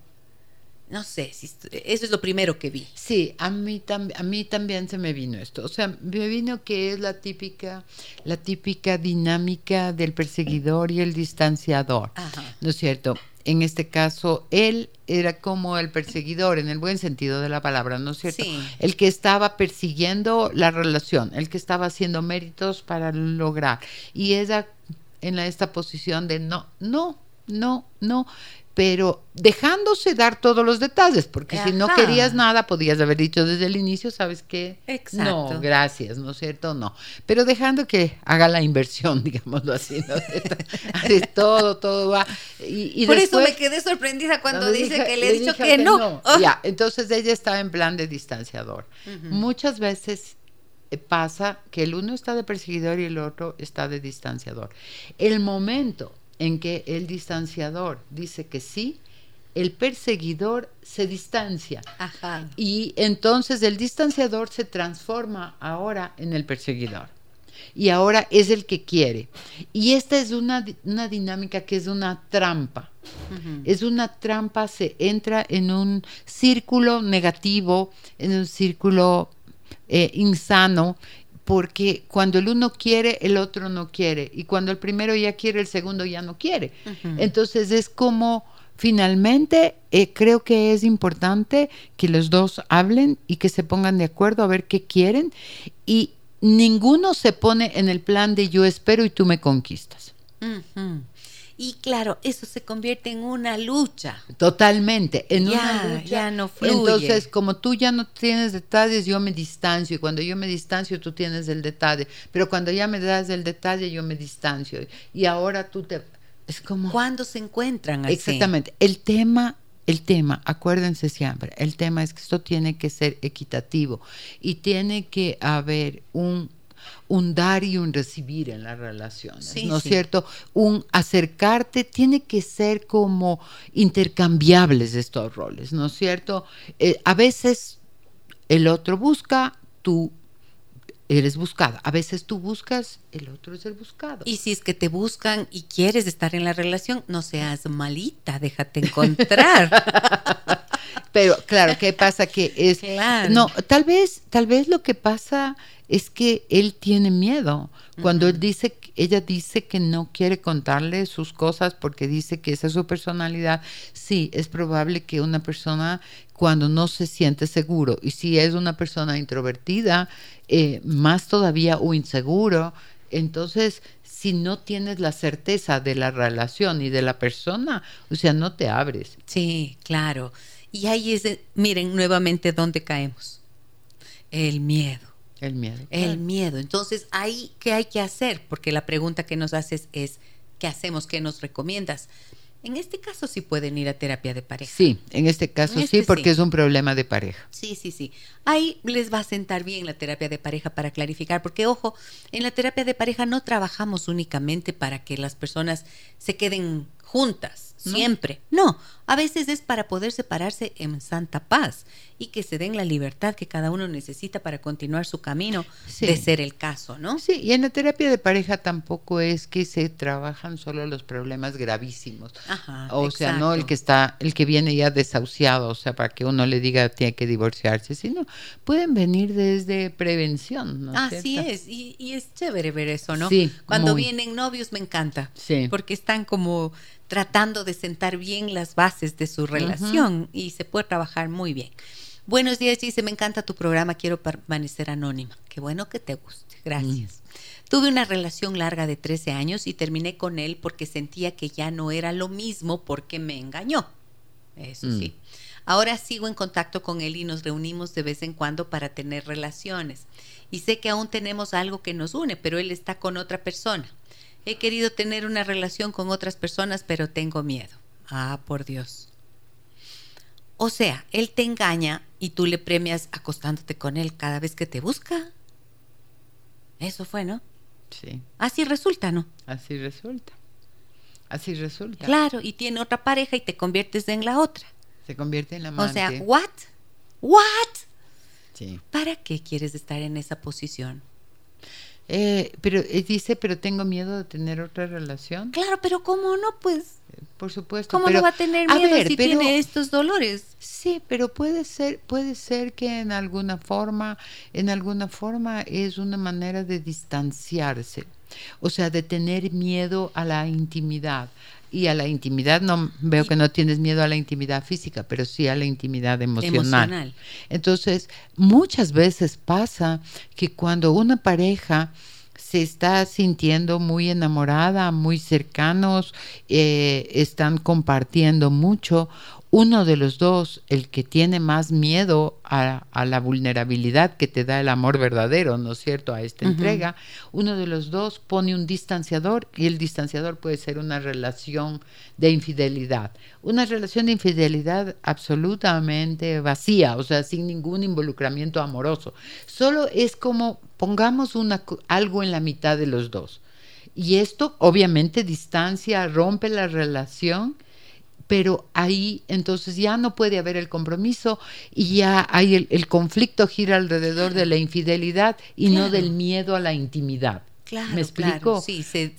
S1: No sé, si, eso es lo primero que vi.
S3: Sí, a mí, a mí también se me vino esto. O sea, me vino que es la típica, la típica dinámica del perseguidor y el distanciador. ¿No es cierto? en este caso, él era como el perseguidor, en el buen sentido de la palabra, ¿no es cierto? El que estaba persiguiendo la relación, el que estaba haciendo méritos para lograr. Y ella en esta posición de no, no, no, no pero dejándose dar todos los detalles, porque si no querías nada, podías haber dicho desde el inicio, ¿sabes qué?
S1: Exacto.
S3: No, gracias, ¿no es cierto? No. Pero dejando que haga la inversión, digámoslo así, ¿no? Todo, todo va. Y,
S1: Por eso me quedé sorprendida cuando dice que le he dicho que, no.
S3: Oh. Ya, entonces ella estaba en plan de distanciador. Muchas veces eh, pasa que el uno está de perseguidor y el otro está de distanciador. El momento en que el distanciador dice que sí, el perseguidor se distancia. Y entonces el distanciador se transforma ahora en el perseguidor. Y ahora es el que quiere. Y esta es una, dinámica que es una trampa. Es una trampa, se entra en un círculo negativo, en un círculo eh, insano, porque cuando el uno quiere, el otro no quiere. Y cuando el primero ya quiere, el segundo ya no quiere. Entonces es como finalmente eh, creo que es importante que los dos hablen y que se pongan de acuerdo a ver qué quieren. Y ninguno se pone en el plan de yo espero y tú me conquistas.
S1: Y claro, eso se convierte en una lucha.
S3: Totalmente, en una lucha.
S1: Ya no fluye.
S3: Entonces, como tú ya no tienes detalles, yo me distancio. Y cuando yo me distancio, tú tienes el detalle. Pero cuando ya me das el detalle, yo me distancio. Y ahora tú te... Es como...
S1: ¿Cuándo se encuentran así?
S3: Exactamente. El tema el tema, acuérdense siempre, el tema es que esto tiene que ser equitativo y tiene que haber un un dar y un recibir en las relaciones, ¿no es cierto? Un acercarte tiene que ser como intercambiables estos roles, ¿no es cierto? Eh, a veces el otro busca, tú eres buscada. A veces tú buscas, el otro es el buscado.
S1: Y si es que te buscan y quieres estar en la relación, no seas malita, déjate encontrar.
S3: Pero claro, ¿qué pasa? Que es no, tal vez, tal vez lo que pasa es que él tiene miedo. Cuando él dice, ella dice que no quiere contarle sus cosas porque dice que esa es su personalidad, sí, es probable que una persona cuando no se siente seguro y si es una persona introvertida, eh, más todavía o inseguro, entonces si no tienes la certeza de la relación y de la persona, o sea, no te abres.
S1: Sí, claro. Y ahí es, miren nuevamente dónde caemos. El miedo.
S3: El miedo.
S1: El miedo. Entonces, ahí, ¿qué hay que hacer? Porque la pregunta que nos haces es, ¿qué hacemos? ¿Qué nos recomiendas? En este caso sí pueden ir a terapia de pareja.
S3: Sí, en este caso sí, este porque es un problema de pareja.
S1: Sí, sí, sí. Ahí les va a sentar bien la terapia de pareja para clarificar, porque ojo, en la terapia de pareja no trabajamos únicamente para que las personas se queden juntas, siempre. No, a veces es para poder separarse en santa paz y que se den la libertad que cada uno necesita para continuar su camino,
S3: Sí.
S1: de ser el caso, ¿no?
S3: Sí, y en la terapia de pareja tampoco es que se trabajan solo los problemas gravísimos.
S1: Ajá,
S3: O sea, no el que está, el que viene ya desahuciado, o sea, para que uno le diga tiene que divorciarse, sino pueden venir desde prevención, ¿no
S1: Así
S3: cierto?
S1: es, y, y es chévere ver eso, ¿no?
S3: Sí,
S1: Cuando
S3: muy.
S1: vienen novios me encanta,
S3: Sí.
S1: porque están como tratando de sentar bien las bases de su relación y se puede trabajar muy bien. Buenos días, dice, me encanta tu programa, quiero permanecer anónima. Qué bueno que te guste, gracias. Tuve una relación larga de 13 años y terminé con él porque sentía que ya no era lo mismo porque me engañó. Eso
S3: Mm.
S1: sí. Ahora sigo en contacto con él y nos reunimos de vez en cuando para tener relaciones. Y sé que aún tenemos algo que nos une, pero él está con otra persona. He querido tener una relación con otras personas, pero tengo miedo. Ah, por Dios. O sea, él te engaña y tú le premias acostándote con él cada vez que te busca. Eso fue, ¿no?
S3: Sí,
S1: Así resulta, ¿no?
S3: así resulta. Así resulta.
S1: Claro, y tiene otra pareja y te conviertes en la otra.
S3: Se convierte en la
S1: O sea,
S3: amante.
S1: ¿what? ¿What?
S3: Sí.
S1: ¿Para qué quieres estar en esa posición?
S3: Eh, pero eh, dice, pero tengo miedo de tener otra relación.
S1: Claro, pero ¿cómo no? Pues,
S3: Por supuesto.
S1: ¿cómo
S3: pero-
S1: no va a tener
S3: a
S1: miedo
S3: ver,
S1: si
S3: pero-
S1: tiene estos dolores?
S3: Sí, pero puede ser, puede ser que en alguna forma, en alguna forma es una manera de distanciarse, o sea, de tener miedo a la intimidad. Y a la intimidad no veo que no tienes miedo a la intimidad física, pero sí a la intimidad emocional.
S1: Emocional.
S3: Entonces, muchas veces pasa que cuando una pareja se está sintiendo muy enamorada, muy cercanos, eh, están compartiendo mucho, uno de los dos, el que tiene más miedo a, a la vulnerabilidad que te da el amor verdadero, ¿no es cierto?, a esta entrega, uno de los dos pone un distanciador y el distanciador puede ser una relación de infidelidad. Una relación de infidelidad absolutamente vacía, o sea, sin ningún involucramiento amoroso. Solo es como pongamos una, algo en la mitad de los dos. Y esto obviamente distancia, rompe la relación, pero ahí entonces ya no puede haber el compromiso y ya hay el, el conflicto gira alrededor de la infidelidad y no del miedo a la intimidad.
S1: Claro,
S3: ¿Me
S1: claro,
S3: explico?
S1: Sí, se,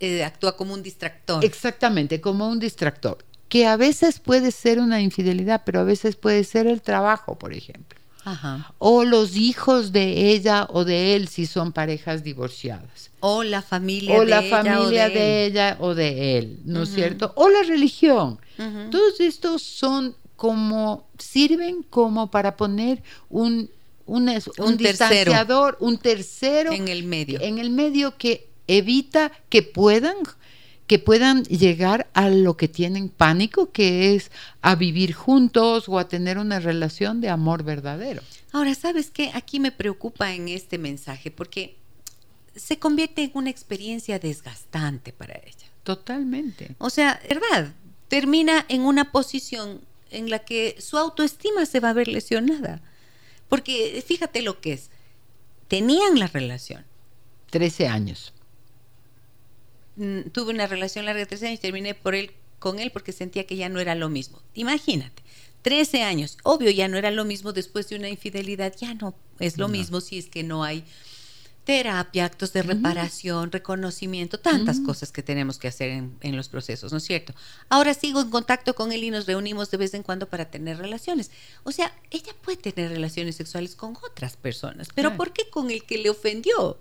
S1: eh, actúa como un distractor.
S3: Exactamente, como un distractor, que a veces puede ser una infidelidad, pero a veces puede ser el trabajo, por ejemplo,
S1: Ajá.
S3: o los hijos de ella o de él si son parejas divorciadas,
S1: O la familia
S3: o
S1: de
S3: la
S1: ella
S3: familia
S1: o
S3: de, ella o de él, ¿no es cierto? O la religión. Todos estos son como, sirven como para poner un, un, un
S1: Un tercero.
S3: distanciador, un tercero
S1: En el medio.
S3: en el medio que evita que puedan que puedan llegar a lo que tienen pánico, que es a vivir juntos o a tener una relación de amor verdadero.
S1: Ahora, ¿sabes qué? Aquí me preocupa en este mensaje porque se convierte en una experiencia desgastante para ella.
S3: Totalmente.
S1: O sea, ¿verdad? Termina en una posición en la que su autoestima se va a ver lesionada. Porque fíjate lo que es. Tenían la relación.
S3: 13 años.
S1: Mm, Tuve una relación larga de 13 años y terminé por él, con él porque sentía que ya no era lo mismo. Imagínate, 13 años. Obvio, ya no era lo mismo después de una infidelidad. Ya no es lo
S3: No.
S1: mismo si es que no hay terapia, actos de reparación, reconocimiento, tantas cosas que tenemos que hacer en, en los procesos, ¿no es cierto? Ahora sigo en contacto con él y nos reunimos de vez en cuando para tener relaciones. O sea, ella puede tener relaciones sexuales con otras personas, pero
S3: Claro.
S1: ¿por qué con el que le ofendió?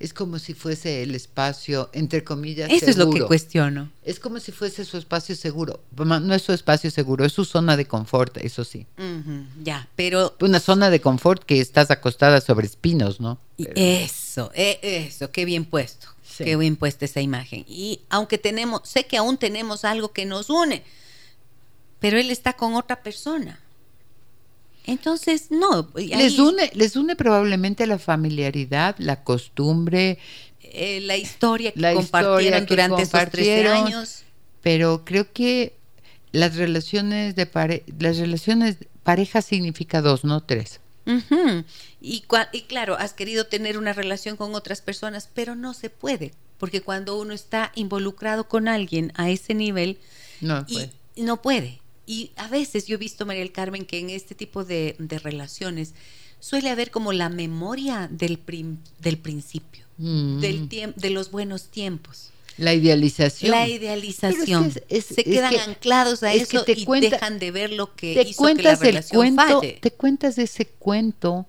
S3: Es como si fuese el espacio, entre comillas,
S1: Eso es lo que cuestiono.
S3: Es como si fuese su espacio seguro. No es su espacio seguro, es su zona de confort, eso sí.
S1: Ya, pero
S3: Una zona de confort que estás acostada sobre espinos, ¿no? Pero-
S1: eso, eh, eso, qué bien puesto,
S3: Sí.
S1: qué bien puesta esa imagen. Y aunque tenemos, sé que aún tenemos algo que nos une, pero él está con otra persona. Entonces, no. ahí,
S3: les une, les une probablemente la familiaridad, la costumbre,
S1: eh, la historia que
S3: La
S1: compartieron
S3: historia que
S1: durante esos 13
S3: compartieron.
S1: años.
S3: pero creo que las relaciones de pare las relaciones pareja significa dos, no tres.
S1: Y, cua- y claro, has querido tener una relación con otras personas, pero no se puede porque cuando uno está involucrado con alguien a ese nivel,
S3: No
S1: y
S3: puede.
S1: no puede. Y a veces yo he visto, María del Carmen, que en este tipo de, de relaciones suele haber como la memoria del, prim- del principio,
S3: Mm.
S1: del tiemp- de los buenos tiempos.
S3: La idealización.
S1: La idealización.
S3: Pero es que es- es-
S1: Se quedan
S3: que-
S1: anclados a eso
S3: te
S1: y
S3: cuenta-
S1: dejan de ver lo que
S3: te
S1: hizo que la
S3: cuentas el
S1: relación
S3: cuento,
S1: falle.
S3: te cuentas ese cuento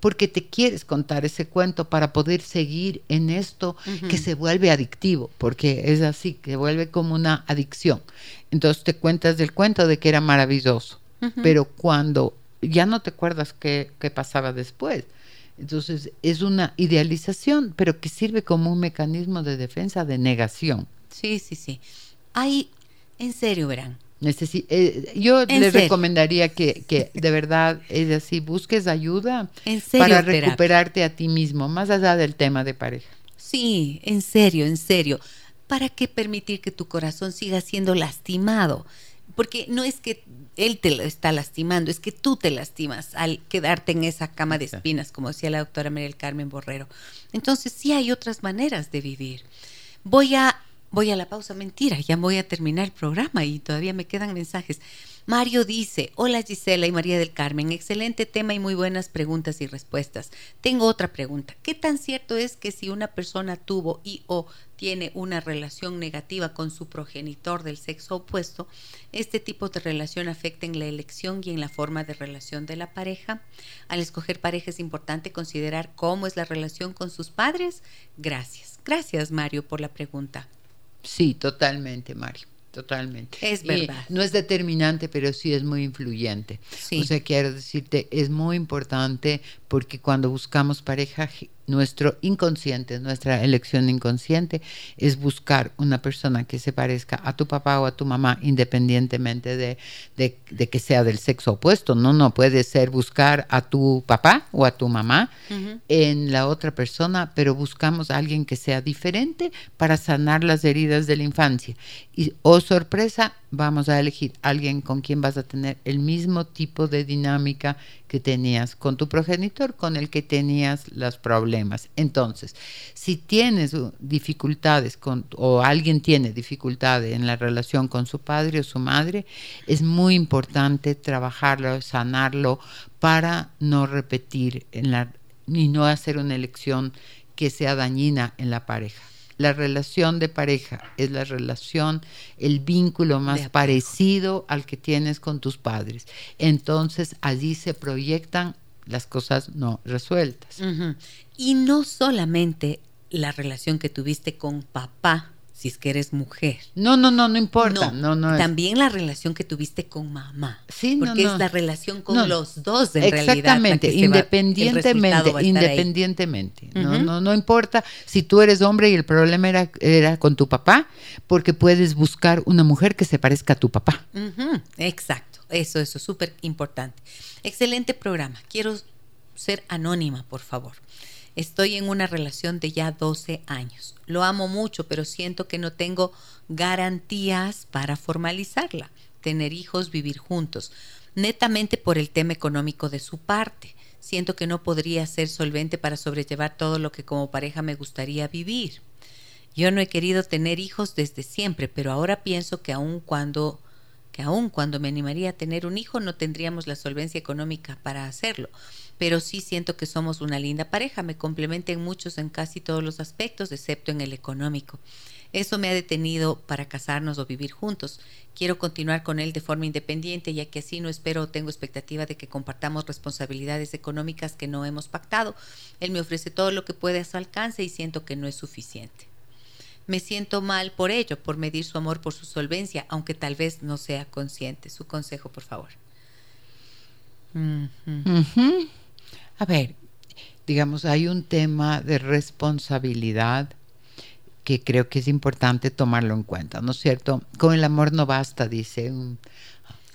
S3: porque te quieres contar ese cuento para poder seguir en esto que se vuelve adictivo, porque es así, que vuelve como una adicción. Entonces te cuentas del cuento de que era maravilloso, pero cuando ya no te acuerdas qué, qué pasaba después. Entonces es una idealización, pero que sirve como un mecanismo de defensa de negación.
S1: Sí, sí, sí. Hay, en serio, verán.
S3: Necesi- eh, yo le recomendaría que, que de verdad es así, busques ayuda
S1: serio,
S3: para
S1: terapia.
S3: recuperarte a ti mismo, más allá del tema de pareja.
S1: Sí, en serio, en serio. ¿Para qué permitir que tu corazón siga siendo lastimado? Porque no es que él te lo está lastimando, es que tú te lastimas al quedarte en esa cama de espinas, como decía la doctora María del Carmen Borrero. Entonces sí hay otras maneras de vivir. Voy a, voy a la pausa, mentira, ya voy a terminar el programa y todavía me quedan mensajes. Mario dice, hola Gisela y María del Carmen, excelente tema y muy buenas preguntas y respuestas. Tengo otra pregunta. ¿Qué tan cierto es que si una persona tuvo y o tiene una relación negativa con su progenitor del sexo opuesto, este tipo de relación afecta en la elección y en la forma de relación de la pareja? Al escoger pareja es importante considerar cómo es la relación con sus padres. Gracias. Gracias Mario por la pregunta.
S3: Sí, totalmente, Mario, totalmente.
S1: Es
S3: Y
S1: verdad.
S3: no es determinante, pero sí es muy influyente.
S1: Sí.
S3: O sea, quiero decirte, es muy importante porque cuando buscamos pareja, nuestro inconsciente, nuestra elección inconsciente es buscar una persona que se parezca a tu papá o a tu mamá, independientemente de, de- de que sea del sexo opuesto. No, no, puede ser buscar a tu papá o a tu mamá en la otra persona, pero buscamos a alguien que sea diferente para sanar las heridas de la infancia. Y, oh sorpresa, vamos a elegir alguien con quien vas a tener el mismo tipo de dinámica que tenías con tu progenitor, con el que tenías los problemas. Entonces, si tienes uh, dificultades con, o alguien tiene dificultades en la relación con su padre o su madre, es muy importante trabajarlo, sanarlo para no repetir en la, y no hacer una elección que sea dañina en la pareja. La relación de pareja es la relación, el vínculo más parecido al que tienes con tus padres. Entonces allí se proyectan las cosas no resueltas.
S1: Y no solamente la relación que tuviste con papá, si es que eres mujer.
S3: No, no, no, no importa. No, no, es-
S1: también la relación que tuviste con mamá.
S3: Sí, no,
S1: porque
S3: no.
S1: es la relación con
S3: No.
S1: los dos en realidad.
S3: Exactamente,
S1: va- el
S3: independientemente, independientemente. No, no, no importa si tú eres hombre y el problema era, era con tu papá, porque puedes buscar una mujer que se parezca a tu papá.
S1: Ujú, Exacto, eso, eso es súper importante. Excelente programa. Quiero ser anónima, por favor. Estoy en una relación de ya 12 años. Lo amo mucho, pero siento que no tengo garantías para formalizarla, tener hijos, vivir juntos, netamente por el tema económico de su parte. Siento que no podría ser solvente para sobrellevar todo lo que como pareja me gustaría vivir. Yo no he querido tener hijos desde siempre, pero ahora pienso que aun cuando que aun cuando me animaría a tener un hijo no tendríamos la solvencia económica para hacerlo. Pero sí siento que somos una linda pareja, me complementa en muchos, en casi todos los aspectos, excepto en el económico. Eso me ha detenido para casarnos o vivir juntos. Quiero continuar con él de forma independiente, ya que así no espero o tengo expectativa de que compartamos responsabilidades económicas que no hemos pactado. Él me ofrece todo lo que puede a su alcance y siento que no es suficiente. Me siento mal por ello, por medir su amor por su solvencia, aunque tal vez no sea consciente. Su consejo, por favor.
S3: A ver, digamos, hay un tema de responsabilidad que creo que es importante tomarlo en cuenta, ¿no es cierto? Con el amor no basta, dice un,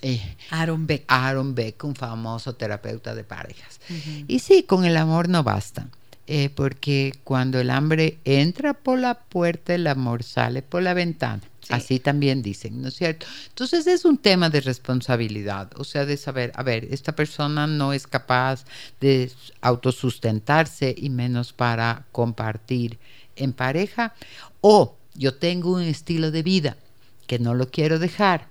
S3: eh,
S1: Aaron Beck.
S3: Aaron Beck, un famoso terapeuta de parejas. Y sí, con el amor no basta, eh, porque cuando el hambre entra por la puerta, el amor sale por la ventana.
S1: Sí.
S3: Así también dicen, ¿no es cierto? Entonces es un tema de responsabilidad, o sea, de saber, a ver, esta persona no es capaz de autosustentarse y menos para compartir en pareja, o yo tengo un estilo de vida que no lo quiero dejar,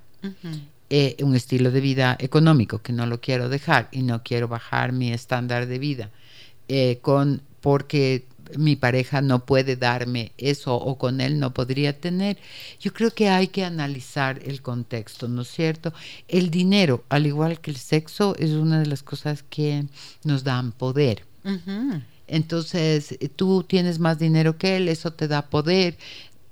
S3: eh, un estilo de vida económico que no lo quiero dejar y no quiero bajar mi estándar de vida, eh, con, porque mi pareja no puede darme eso o con él no podría tener. Yo creo que hay que analizar el contexto, ¿no es cierto? El dinero, al igual que el sexo, es una de las cosas que nos dan poder. Entonces, tú tienes más dinero que él, eso te da poder.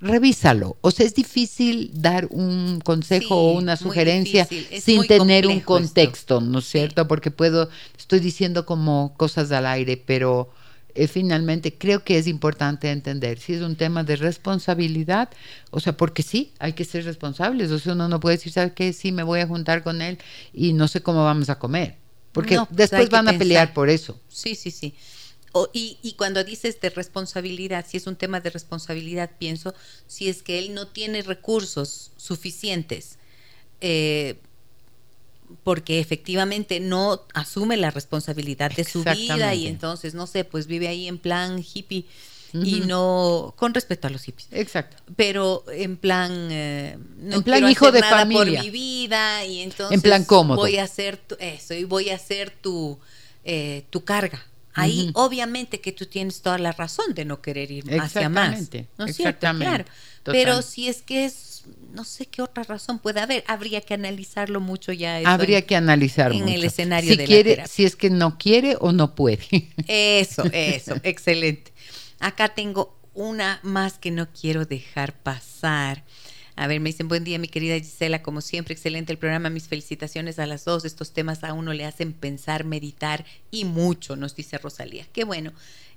S3: Revísalo. O sea, es difícil dar un consejo o una sugerencia sin tener un contexto, ¿no es cierto? Porque puedo, estoy diciendo como cosas al aire, pero eh, finalmente creo que es importante entender si es un tema de responsabilidad, o sea, porque sí, hay que ser responsables, o sea, uno no puede decir, ¿sabes qué? Sí, me voy a juntar con él y no sé cómo vamos a comer, porque pues después van a pelear por eso.
S1: Sí, sí, sí. y, y, cuando dices de responsabilidad, si es un tema de responsabilidad, pienso, si es que él no tiene recursos suficientes, eh, porque efectivamente no asume la responsabilidad de su vida y entonces, no sé, pues vive ahí en plan hippie y no con respeto a los hippies.
S3: Exacto.
S1: Pero en plan eh,
S3: no en plan hijo de nada familia.
S1: por mi vida y entonces
S3: en plan cómodo.
S1: voy a hacer tu, eso y voy a hacer tu eh, tu carga. Ahí obviamente que tú tienes toda la razón de no querer ir hacia más. ¿no es cierto? Claro. Pero si es que es no sé qué otra razón puede haber. Habría que analizarlo mucho ya.
S3: Habría que analizarlo
S1: en el escenario
S3: si
S1: de
S3: quiere,
S1: la
S3: Si es que no quiere o no puede.
S1: Eso, eso, excelente. Acá tengo una más que no quiero dejar pasar. A ver, me dicen, buen día, mi querida Gisela, como siempre, excelente el programa, mis felicitaciones a las dos. Estos temas a uno le hacen pensar, meditar y mucho, nos dice Rosalía. Qué bueno.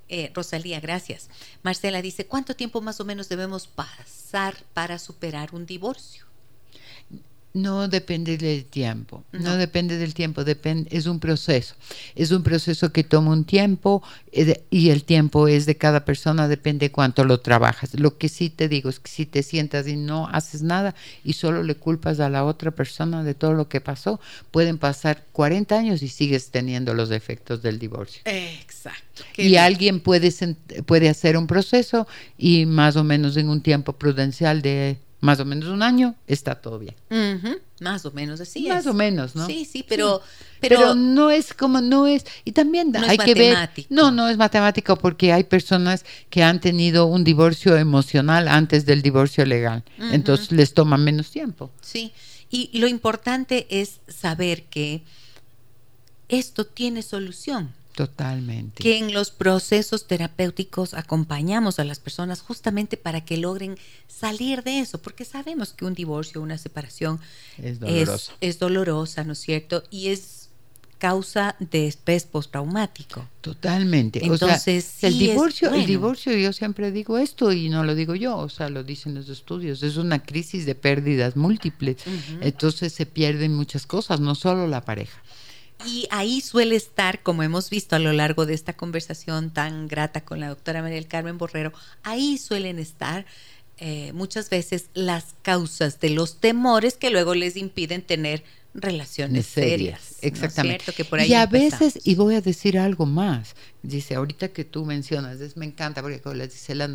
S1: Eh, Rosalía, gracias. Marcela dice, ¿cuánto tiempo más o menos debemos pasar para superar un divorcio?
S3: No depende del tiempo, no, depende del tiempo, depende, es un proceso, es un proceso que toma un tiempo eh, y el tiempo es de cada persona, depende cuánto lo trabajas. Lo que sí te digo es que si te sientas y no haces nada y solo le culpas a la otra persona de todo lo que pasó, pueden pasar 40 años y sigues teniendo los efectos del divorcio.
S1: Exacto.
S3: y alguien puede, puede hacer un proceso y más o menos en un tiempo prudencial de más o menos un año, está todo bien.
S1: Más o menos así
S3: Más o menos, ¿no?
S1: Sí, sí, pero,
S3: pero, no es como, no es, y también hay que ver, no, no es matemático porque hay personas que han tenido un divorcio emocional antes del divorcio legal, entonces les toma menos tiempo.
S1: Sí, y lo importante es saber que esto tiene solución.
S3: Totalmente.
S1: Que en los procesos terapéuticos acompañamos a las personas justamente para que logren salir de eso, porque sabemos que un divorcio, una separación
S3: es dolorosa,
S1: es, dolorosa ¿no es cierto? Y es causa de estrés postraumático.
S3: Totalmente.
S1: Entonces,
S3: el divorcio, el divorcio, yo siempre digo esto y no lo digo yo, o sea, lo dicen los estudios, es una crisis de pérdidas múltiples. Entonces se pierden muchas cosas, no solo la pareja.
S1: Y ahí suele estar, como hemos visto a lo largo de esta conversación tan grata con la doctora María del Carmen Borrero, ahí suelen estar eh, muchas veces las causas de los temores que luego les impiden tener relaciones serias.
S3: Exactamente. y a veces, y voy a decir algo más, dice, ahorita que tú mencionas, es, me encanta porque como les dice la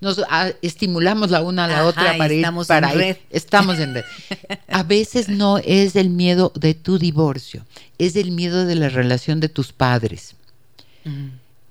S3: nos nos ah, estimulamos la una a la otra para ir para
S1: en red.
S3: estamos en red. A veces no es el miedo de tu divorcio, es el miedo de la relación de tus padres.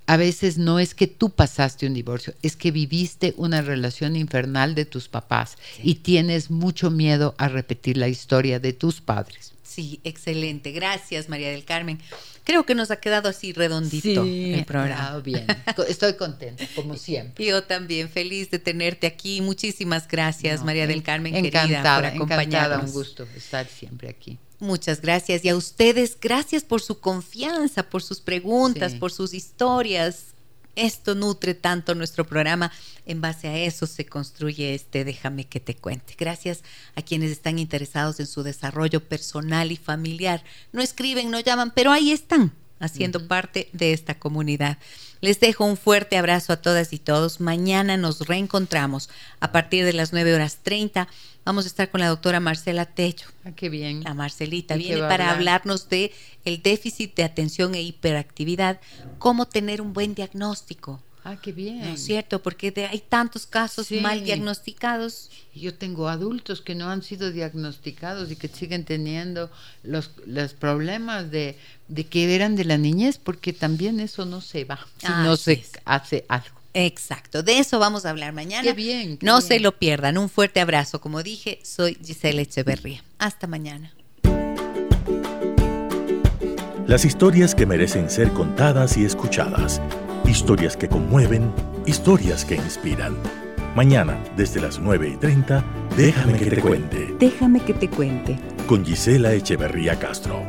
S3: A veces no es que tú pasaste un divorcio, es que viviste una relación infernal de tus papás y tienes mucho miedo a repetir la historia de tus padres.
S1: Sí, excelente. Gracias, María del Carmen. Creo que nos ha quedado así redondito el programa.
S3: bien. Estoy contenta, como siempre.
S1: Yo también, feliz de tenerte aquí. Muchísimas gracias, María del Carmen,
S3: encantada,
S1: querida, por acompañarnos. Encantada,
S3: un gusto estar siempre aquí.
S1: Muchas gracias. Y a ustedes, gracias por su confianza, por sus preguntas, por sus historias. Esto nutre tanto nuestro programa. En base a eso se construye este Déjame que te cuente. Gracias a quienes están interesados en su desarrollo personal y familiar. No escriben, no llaman, pero ahí están haciendo parte de esta comunidad. Les dejo un fuerte abrazo a todas y todos. Mañana nos reencontramos a partir de las 9 horas 30 Vamos a estar con la doctora Marcela Tello.
S3: Ah, qué bien.
S1: La Marcelita viene para hablarnos de el déficit de atención e hiperactividad, cómo tener un buen diagnóstico.
S3: Ah, qué bien.
S1: ¿No es cierto? Porque de- hay tantos casos
S3: Sí.
S1: mal diagnosticados.
S3: Yo tengo adultos que no han sido diagnosticados y que siguen teniendo los, los problemas de, de que eran de la niñez, porque también eso no se va si no
S1: Así
S3: se
S1: es.
S3: hace algo.
S1: Exacto, de eso vamos a hablar mañana.
S3: Qué bien, qué
S1: no
S3: bien.
S1: se lo pierdan. Un fuerte abrazo. Como dije, soy Gisela Echeverría. Hasta mañana.
S2: Las historias que merecen ser contadas y escuchadas. Historias que conmueven, historias que inspiran. Mañana, desde las 9 y 30, déjame que te cuente.
S1: Déjame que te cuente.
S2: Con Gisela Echeverría Castro.